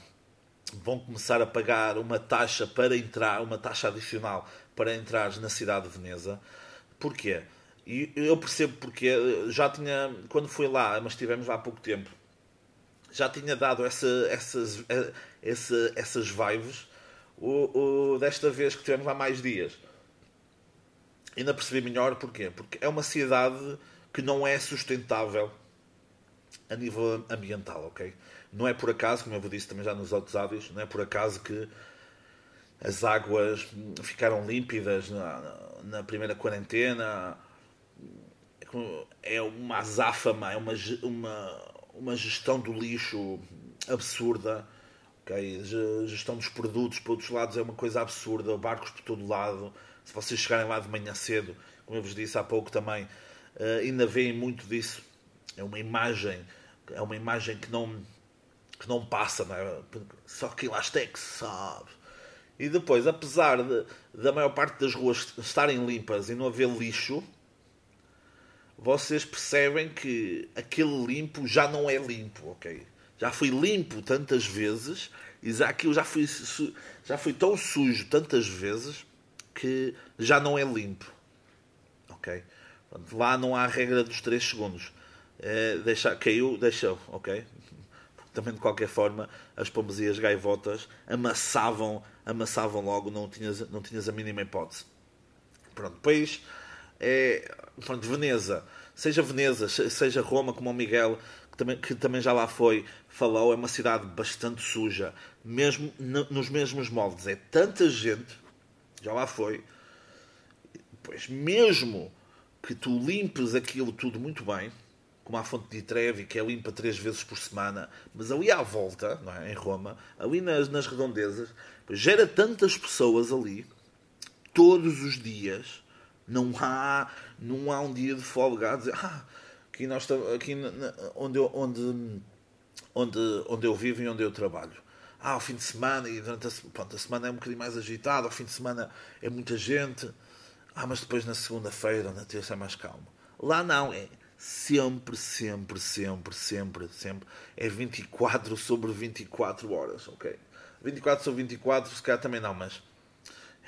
vão começar a pagar uma taxa para entrar, uma taxa adicional para entrar na cidade de Veneza. Porquê? E eu percebo porque já tinha, quando fui lá, mas estivemos lá há pouco tempo, já tinha dado essa, essas, essa, essas vibes o, o, desta vez que tivemos lá mais dias. Ainda percebi melhor porquê? Porque é uma cidade que não é sustentável a nível ambiental, ok? Não é por acaso, como eu vos disse também já nos outros áudios, não é por acaso que as águas ficaram límpidas na, na primeira quarentena. é uma azáfama, é uma, uma, uma gestão do lixo absurda. Okay? Gestão dos produtos para outros lados é uma coisa absurda, barcos por todo lado. Se vocês chegarem lá de manhã cedo, como eu vos disse há pouco também, uh, ainda veem muito disso. É uma imagem, é uma imagem que não, que não passa, não é? só que lá está é que sabe. E depois, apesar de, da maior parte das ruas estarem limpas e não haver lixo, vocês percebem que aquele limpo já não é limpo, ok? Já foi limpo tantas vezes e já aquilo já foi, já foi tão sujo tantas vezes que já não é limpo, ok? Lá não há a regra dos 3 segundos. É, deixa, caiu, deixou, ok? Também de qualquer forma, as pombas as gaivotas amassavam, amassavam logo, não tinhas, não tinhas a mínima hipótese. Pronto, depois é, pronto, Veneza, seja Veneza, seja Roma, como o Miguel, que também, que também já lá foi, falou, é uma cidade bastante suja, mesmo nos mesmos moldes. É tanta gente, já lá foi, pois mesmo que tu limpes aquilo tudo muito bem, como fonte de Trevi, que é limpa três vezes por semana, mas ali à volta, é? em Roma, ali nas, nas redondezas, gera tantas pessoas ali, todos os dias, não há, não há um dia de folga dizer, ah, aqui, nós, aqui onde, eu, onde, onde, onde eu vivo e onde eu trabalho. Ah, ao fim de semana, e durante a, pronto, a semana é um bocadinho mais agitado, ao fim de semana é muita gente. Ah, mas depois na segunda-feira, na terça é mais calmo. Lá não, é sempre, sempre, sempre, sempre, sempre. É 24 sobre 24 horas, ok? 24 sobre 24, se calhar também não, mas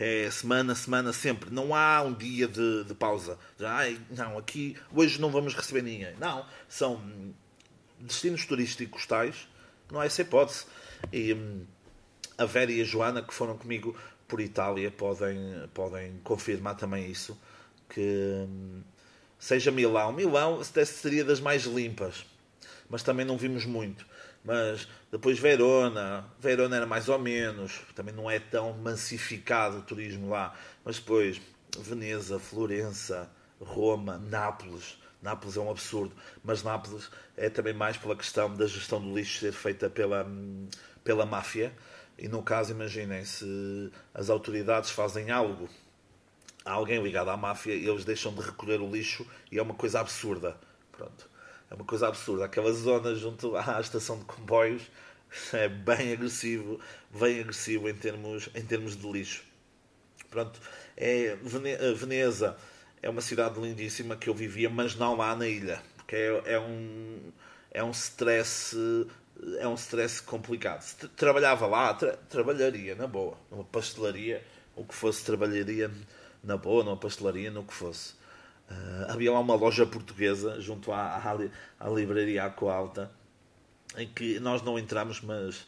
é semana, semana, sempre. Não há um dia de, de pausa. Ai, não, aqui hoje não vamos receber ninguém. Não, são destinos turísticos tais, não há essa hipótese. E hum, a Vera e a Joana, que foram comigo por Itália, podem, podem confirmar também isso. Que hum, seja Milão, Milão seria das mais limpas, mas também não vimos muito. Mas depois Verona, Verona era mais ou menos, também não é tão massificado o turismo lá. Mas depois Veneza, Florença, Roma, Nápoles. Nápoles é um absurdo, mas Nápoles é também mais pela questão da gestão do lixo ser feita pela, pela máfia. E no caso, imaginem, se as autoridades fazem algo a alguém ligado à máfia, eles deixam de recolher o lixo e é uma coisa absurda. Pronto. É uma coisa absurda. Aquela zona junto à estação de comboios é bem agressivo, bem agressivo em termos, em termos de lixo. Pronto, é, Veneza é uma cidade lindíssima que eu vivia, mas não lá na ilha, porque é, é um é um stress é um stress complicado. Se trabalhava lá, tra trabalharia na boa, numa pastelaria, o que fosse trabalharia na boa, numa pastelaria, no que fosse. Uh, havia lá uma loja portuguesa junto à, à, à livraria Aqualta em que nós não entramos, mas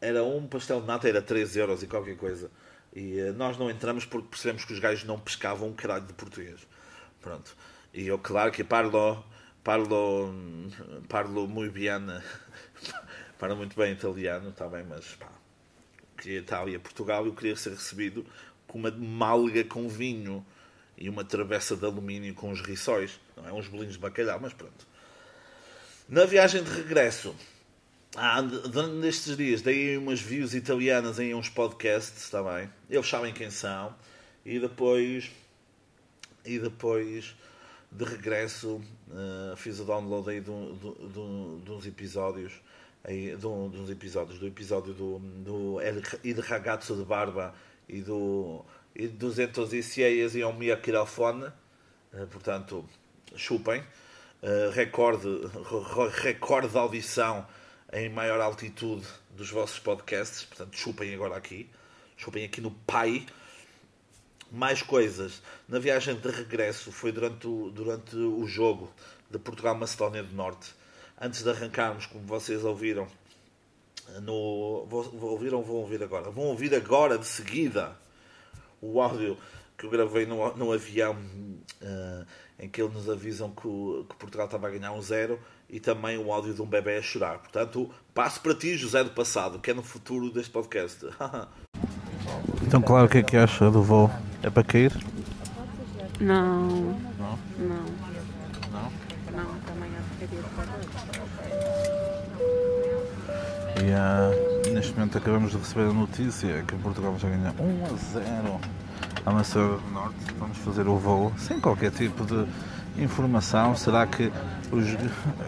era um pastel de nata, era 3 euros e qualquer coisa. E uh, nós não entramos porque percebemos que os gajos não pescavam um caralho de português. Pronto. E eu, claro que parlo, parlo, parlo muito bem, parlo muito bem italiano, está bem, mas pá, queria Itália, Portugal, eu queria ser recebido com uma malga com vinho e uma travessa de alumínio com os riçóis, não é? Uns bolinhos de bacalhau, mas pronto. Na viagem de regresso, ah, nestes dias, dei umas views italianas em uns podcasts também. Eles sabem quem são. E depois, e depois de regresso, uh, fiz o download aí de, de, de, uns episódios. Aí, de, de uns episódios, do episódio do, do El Ragazzo de Barba e do e 206 e um microfone, eh, portanto, chupem. Uh, recorde, recorde de audição em maior altitude dos vossos podcasts, portanto, chupem agora aqui, chupem aqui no Pai. Mais coisas. Na viagem de regresso, foi durante o, durante o jogo de Portugal-Macedónia do Norte. Antes de arrancarmos, como vocês ouviram, no, ouviram vão ouvir agora. Vão ouvir agora, de seguida, o áudio que eu gravei no, no avião uh, em que eles nos avisam que, o, que, Portugal estava a ganhar um zero e também o áudio de um bebê a chorar. Portanto, passo para ti, José do passado, que é no futuro deste podcast. então, claro, o que é que acha do voo? É para cair? Não. Não? Não. Não? E ah, neste momento acabamos de receber a notícia que Portugal já ganha 1 a 0 à Macedónia do Norte. Vamos fazer o voo sem qualquer tipo de informação. Será que os,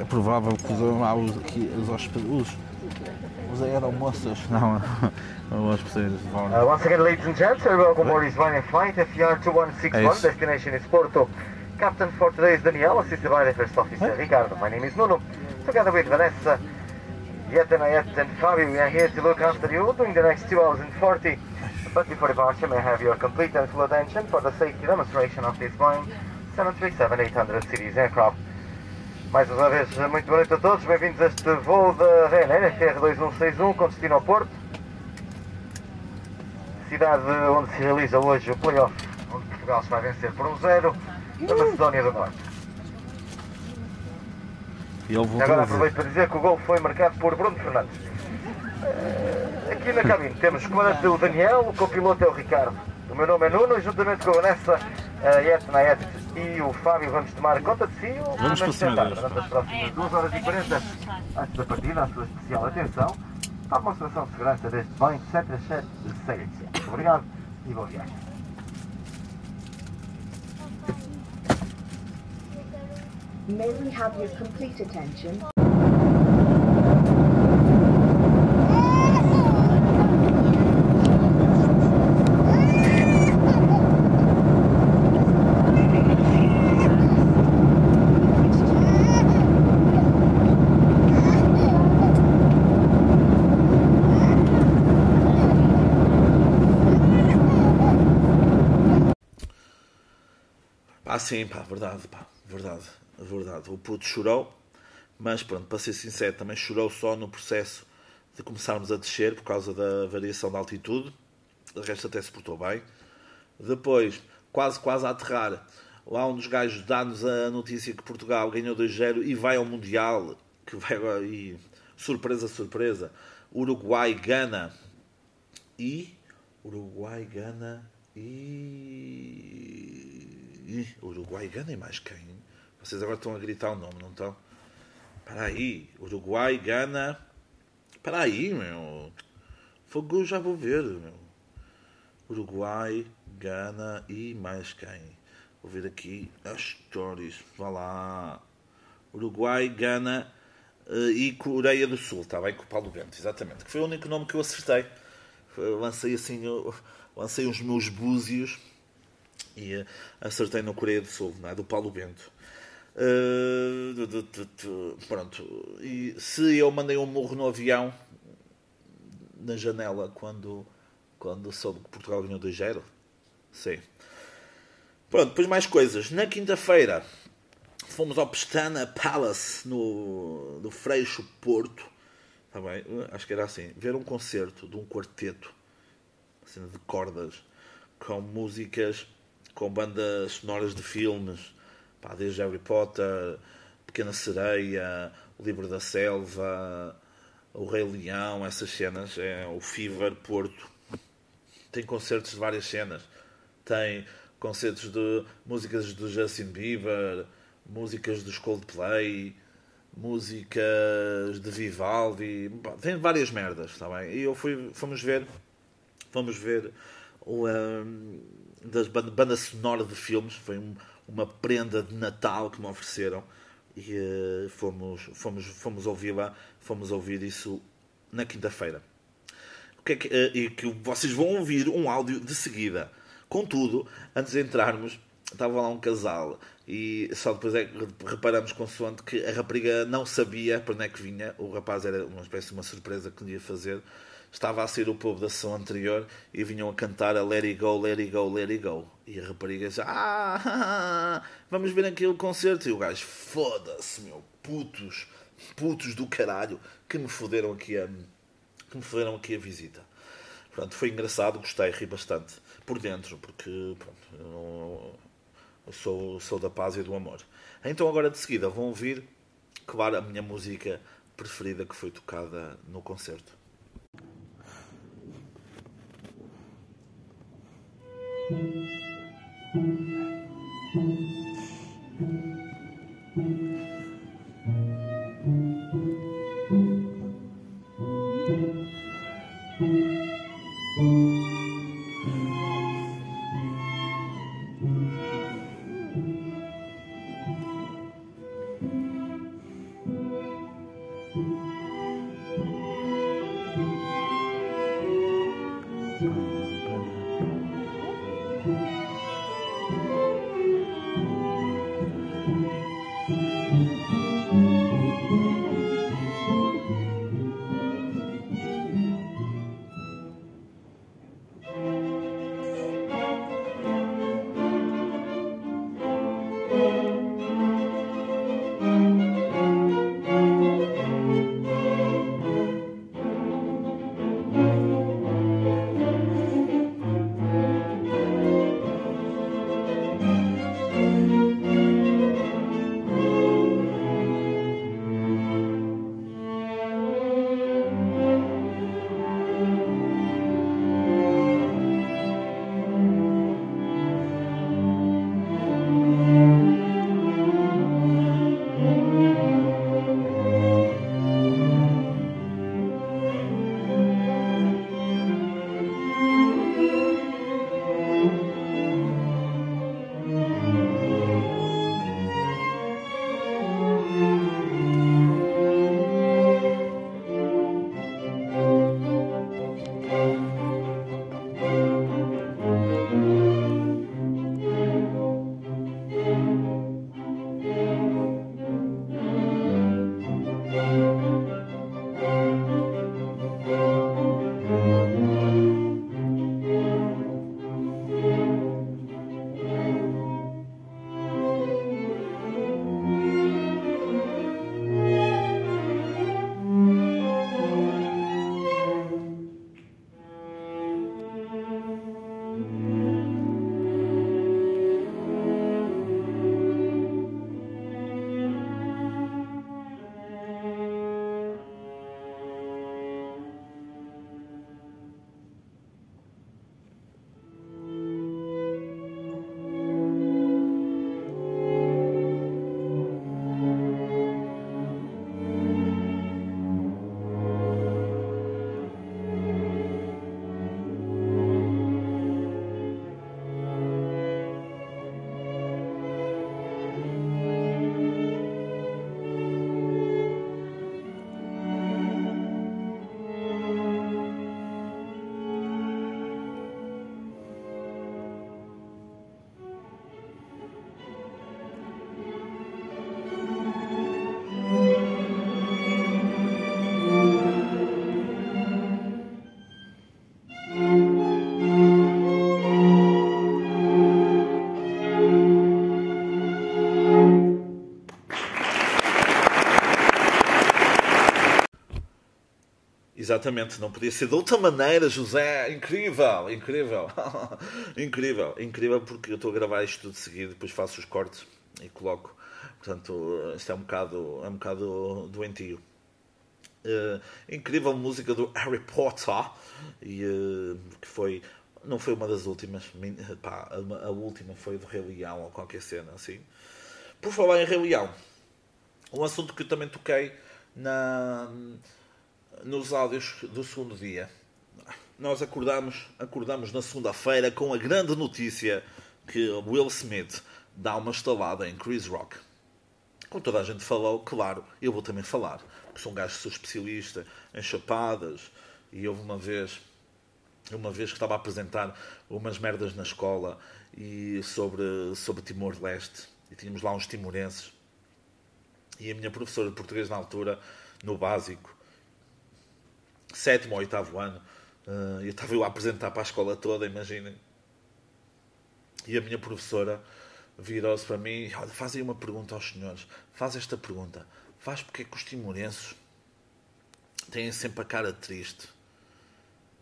é provável que os, os, aqui, os, os, os aeromoças, não, os hospedeiros vão. Uh, once again, ladies and gents, uh, welcome aboard this Ryanair flight FR 2161. Ace. Destination is Porto. Captain for today is Daniel, assisted by the first officer Ricardo. My name is Nuno. Together with Vanessa, Yet and Ayet and Fabio, we are here to look after you during the next 2 hours and 40. But before departure, may I have your complete and full attention for the safety demonstration of this Boeing 737-800 series aircraft. Mais uma vez, muito boa noite a todos. Bem-vindos a este voo da Ryanair FR2161 com destino ao Porto. Cidade onde se realiza hoje o playoff, onde Portugal se vai vencer por 1-0 da Macedónia do Norte. E ele voltou agora a aproveito para dizer que o gol foi marcado por Bruno Fernandes. Eh, Aqui na cabine temos comandante o Daniel, o copiloto é o Ricardo. O meu nome é Nuno e juntamente com a Vanessa, a Yetna Yet e o Fábio vamos tomar conta de si. Vamos para cima deles. Durante as próximas 2 horas e 40 antes da partida, a sua especial atenção à demonstração de segurança deste Boeing 737. Obrigado e boa viagem. May we have your complete attention? Pá, sim, pá, verdade, pá, verdade, verdade. O puto chorou, mas pronto, para ser sincero, também chorou só no processo de começarmos a descer por causa da variação de altitude. O resto até se portou bem. Depois, quase, quase a aterrar, lá um dos gajos dá-nos a notícia que Portugal ganhou 2-0 e vai ao Mundial, que vai e surpresa, surpresa, Uruguai, Gana e Uruguai, Gana e Ih, Uruguai, Gana e mais quem? Vocês agora estão a gritar o nome, não estão? Espera aí, Uruguai, Gana. Espera aí, meu. Fogo, já vou ver, meu. Uruguai, Gana e mais quem? Vou ver aqui as stories. Vá lá. Uruguai, Gana eh, e Coreia do Sul. Está bem com o Paulo Bento, exatamente. Que foi o único nome que eu acertei. Lancei assim, lancei os meus búzios e eh, acertei no Coreia do Sul, não é? do Paulo Bento. Eh, tu, pronto. E se eu mandei um morro no avião na janela quando, quando soube que Portugal ganhou 2-0? Sim. Pronto, depois mais coisas. Na quinta-feira fomos ao Pestana Palace no, no Freixo Porto. Tá bem? Acho que era assim. Ver um concerto de um quarteto assim, de cordas com músicas, com bandas sonoras de filmes, pá, desde Harry Potter, Pequena Sereia, O Livro da Selva, O Rei Leão, essas cenas, é o Fever Porto. Tem concertos de várias cenas. Tem concertos de músicas do Justin Bieber, músicas dos Coldplay, músicas de Vivaldi, tem várias merdas, está bem? E eu fui, fomos ver, fomos ver o, um, das banda, banda sonora de filmes, foi um- uma prenda de Natal que me ofereceram e eh, fomos, fomos, fomos ouvi-la, fomos ouvir isso na quinta-feira. Que é que, eh, e que vocês vão ouvir um áudio de seguida. Contudo, antes de entrarmos, estava lá um casal e só depois é que reparamos consoante que a rapariga não sabia para onde é que vinha, o rapaz era uma espécie de uma surpresa que lhe ia fazer. Estava a ser o povo da sessão anterior e vinham a cantar a Let It Go, Let It Go, Let It Go. E a rapariga disse, ah, vamos ver aquele concerto. E o gajo, foda-se, meu, putos, putos do caralho, que me foderam aqui a, que me foderam aqui a visita. Pronto, foi engraçado, gostei, ri bastante. Por dentro, porque pronto, eu sou, sou da paz e do amor. Então agora de seguida vão ouvir, claro, a minha música preferida que foi tocada no concerto. Thank you. Exatamente, não podia ser de outra maneira, José. Incrível, incrível, incrível, incrível, porque eu estou a gravar isto tudo de seguido, depois faço os cortes e coloco. Portanto, isto é um bocado, é um bocado doentio. Uh, incrível música do Harry Potter, e, uh, que foi, não foi uma das últimas, pá, a, a, última foi do Rei Leão ou qualquer cena assim. Por falar em Rei Leão, um assunto que eu também toquei na nos áudios do segundo dia. Nós acordamos, acordamos na segunda-feira com a grande notícia que Will Smith dá uma estalada em Chris Rock. Como toda a gente falou, claro, eu vou também falar, porque sou um gajo sou especialista em chapadas e houve uma vez uma vez que estava a apresentar umas merdas na escola e sobre, sobre Timor-Leste e tínhamos lá uns timorenses e a minha professora de português na altura, no básico, sétimo ou oitavo ano, uh, eu estava eu a apresentar para a escola toda, imaginem. E a minha professora virou-se para mim e olha, faz aí uma pergunta aos senhores. Faz esta pergunta. Faz porque é que os timorenses têm sempre a cara triste?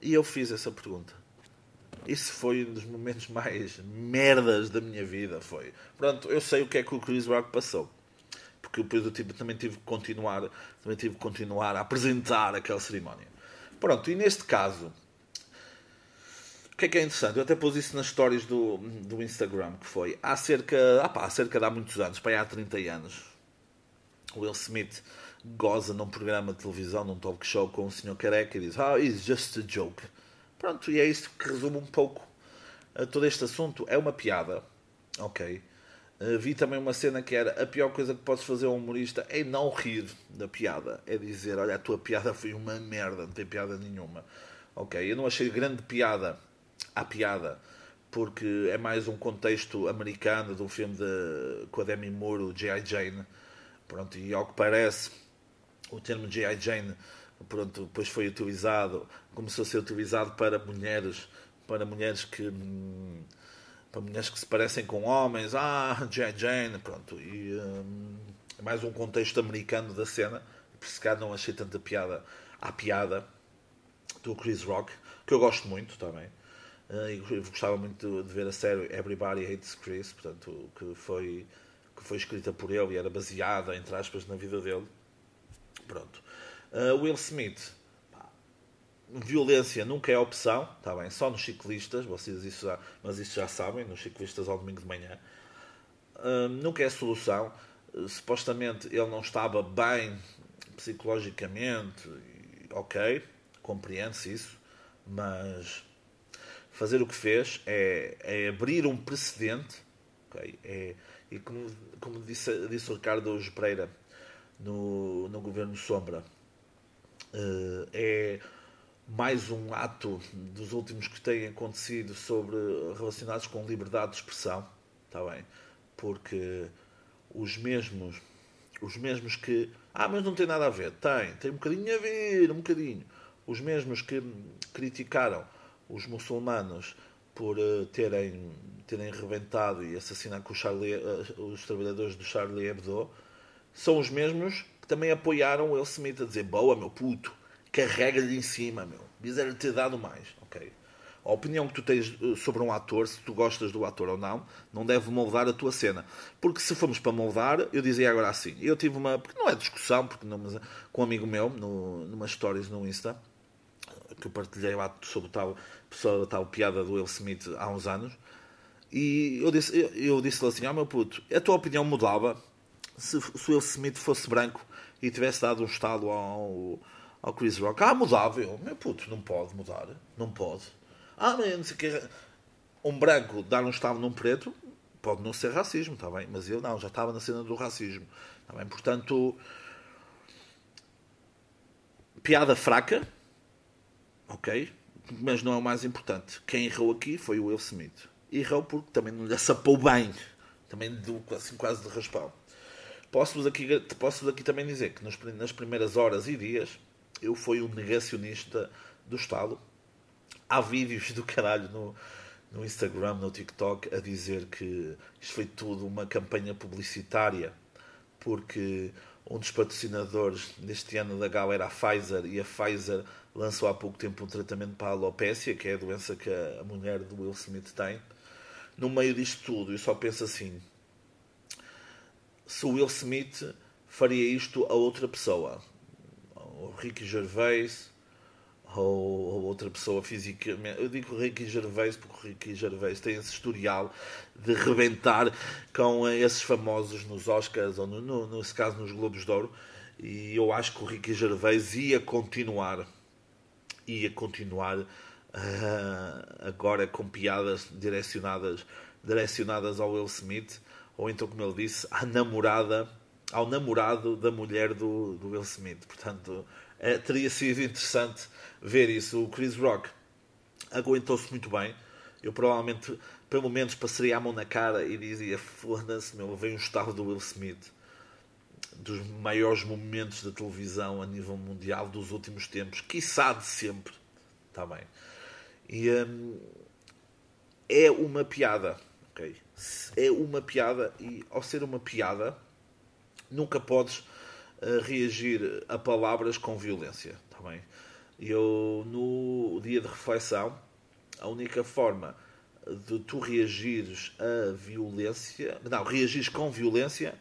E eu fiz essa pergunta. Isso foi um dos momentos mais merdas da minha vida. Foi. Pronto, eu sei o que é que o Chris Rock passou porque depois eu tive, também tive que continuar também tive que continuar a apresentar aquela cerimónia Pronto, e neste caso, o que é que é interessante? Eu até pus isso nas histórias do, do Instagram, que foi há cerca, ah há cerca de há muitos anos, para há 30 anos, Will Smith goza num programa de televisão, num talk show com o senhor careca e diz Ah, oh, it's just a joke. Pronto, e é isto que resume um pouco todo este assunto. É uma piada, ok? Uh, vi também uma cena que era a pior coisa que podes fazer a um humorista é não rir da piada. É dizer, olha, a tua piada foi uma merda, não tem piada nenhuma. Ok, eu não achei grande piada à piada, porque é mais um contexto americano de um filme de, com a Demi Moore, o G.I. Jane. Pronto, e ao que parece, o termo G.I. Jane pronto, depois foi utilizado, começou a ser utilizado para mulheres, para mulheres que... Hum, para mulheres que se parecem com homens, ah, Jane Jane, pronto. E um, é mais um contexto americano da cena. Por se calhar não achei tanta piada à piada do Chris Rock, que eu gosto muito também. Uh, e gostava muito de ver a série Everybody Hates Chris, portanto, que foi, que foi escrita por ele e era baseada, entre aspas, na vida dele. Pronto. Uh, Will Smith violência nunca é opção, está bem, só nos ciclistas, vocês isso já, mas isso já sabem, nos ciclistas ao domingo de manhã. Uh, nunca é solução. Supostamente ele não estava bem psicologicamente, ok, compreende-se isso, mas fazer o que fez é, é abrir um precedente, ok, é, e como, como disse, disse o Ricardo Pereira no, no governo Sombra, uh, é mais um ato dos últimos que têm acontecido sobre relacionados com liberdade de expressão, está bem? Porque os mesmos, os mesmos que, ah, mas não tem nada a ver, tem, tem um bocadinho a ver, um bocadinho. Os mesmos que criticaram os muçulmanos por uh, terem terem rebentado e assassinado Charlie, uh, os trabalhadores do Charlie Hebdo, são os mesmos que também apoiaram o Will Smith a dizer boa meu puto carrega-lhe em cima, meu. Devia ter dado mais, ok? A opinião que tu tens eh, sobre um ator, se tu gostas do ator ou não, não deve moldar a tua cena. Porque se formos para moldar, eu dizia agora assim. Eu tive uma. Porque não é discussão, porque não, mas, com um amigo meu, no, numa stories no Insta, que eu partilhei lá sobre tal, sobre tal piada do Will Smith há uns anos. E eu disse-lhe eu, eu disse assim: Ó oh, meu puto, a tua opinião mudava se, se o Will Smith fosse branco e tivesse dado um estalo ao ao Chris Rock. Ah, mudava. Eu, meu puto, não pode mudar. Não pode. Ah, mas não sei o que. Um branco dar um estado num preto pode não ser racismo, está bem? Mas eu não, já estava na cena do racismo. Está bem? Portanto, piada fraca, ok? Mas não é o mais importante. Quem errou aqui foi o Will Smith. Errou porque também não lhe sapou bem. Também deu assim, quase de raspão. Posso-vos aqui, posso aqui também dizer que nas primeiras horas e dias eu fui um negacionista do Estado. Há vídeos do caralho no, no Instagram, no TikTok, a dizer que isto foi tudo uma campanha publicitária, porque um dos patrocinadores deste ano da gala era a Pfizer e a Pfizer lançou há pouco tempo um tratamento para a alopécia, que é a doença que a mulher do Will Smith tem. No meio disto tudo, eu só penso assim: se o Will Smith faria isto a outra pessoa, o Ricky Gervais, ou, ou, outra pessoa fisicamente. Eu digo Ricky Gervais porque o Ricky Gervais tem esse historial de rebentar com esses famosos nos Oscars ou, no, no, nesse caso, nos Globos de Ouro. E eu acho que o Ricky Gervais ia continuar, ia continuar uh, agora com piadas direcionadas, direcionadas ao Will Smith, ou então, como ele disse, à namorada, ao namorado da mulher do, do Will Smith. Portanto, uh, teria sido interessante ver isso. O Chris Rock aguentou-se muito bem. Eu provavelmente, pelo menos, passaria a mão na cara e dizia: Foda-se, meu, vem um estado do Will Smith dos maiores momentos da televisão a nível mundial dos últimos tempos, quiçá de sempre. Está bem. E hum, é uma piada. ok? É uma piada e ao ser uma piada nunca podes uh, reagir a palavras com violência. Está bem? Eu, no dia de reflexão, a única forma de tu reagires a violência, não, reagires com violência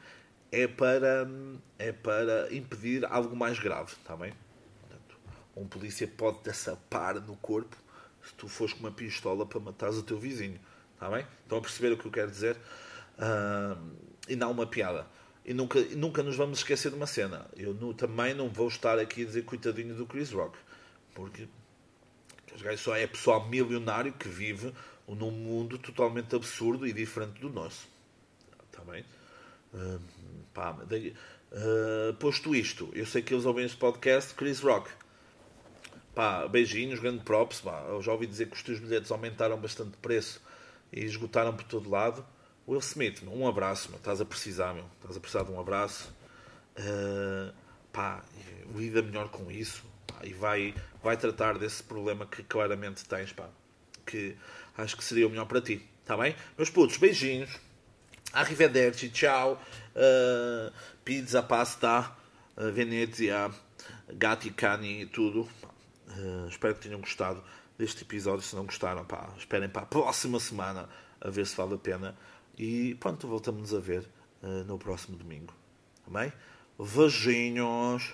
é para, é para impedir algo mais grave, está bem? Portanto, um polícia pode te sapar no corpo se tu fores com uma pistola para matares o teu vizinho, está bem? Estão a perceber o que eu quero dizer? Uh, e não uma piada. E nunca, nunca nos vamos esquecer de uma cena. Eu no, também não vou estar aqui a dizer coitadinho do Chris Rock, porque só é pessoal milionário que vive num mundo totalmente absurdo e diferente do nosso. Está bem? Uh, pá, uh, posto isto, eu sei que eles ouvem este podcast, Chris Rock. Pá, beijinhos, grande props. Pá. Eu já ouvi dizer que os teus bilhetes aumentaram bastante de preço e esgotaram por todo lado. Will Smith, um abraço, meu. estás a precisar, meu. estás a precisar de um abraço. Uh, pá, lida melhor com isso pá, e vai, vai tratar desse problema que claramente tens, pá, que acho que seria o melhor para ti. Está bem? Meus putos, beijinhos. Arrivederci, ciao. Uh, pizza, pasta, uh, Venezia, gatti, cani, tudo. Uh, espero que tenham gostado deste episódio. Se não gostaram, pá, esperem para a próxima semana a ver se vale a pena. E pronto, voltamos a ver uh, no próximo domingo. Tá bem? Beijinhos.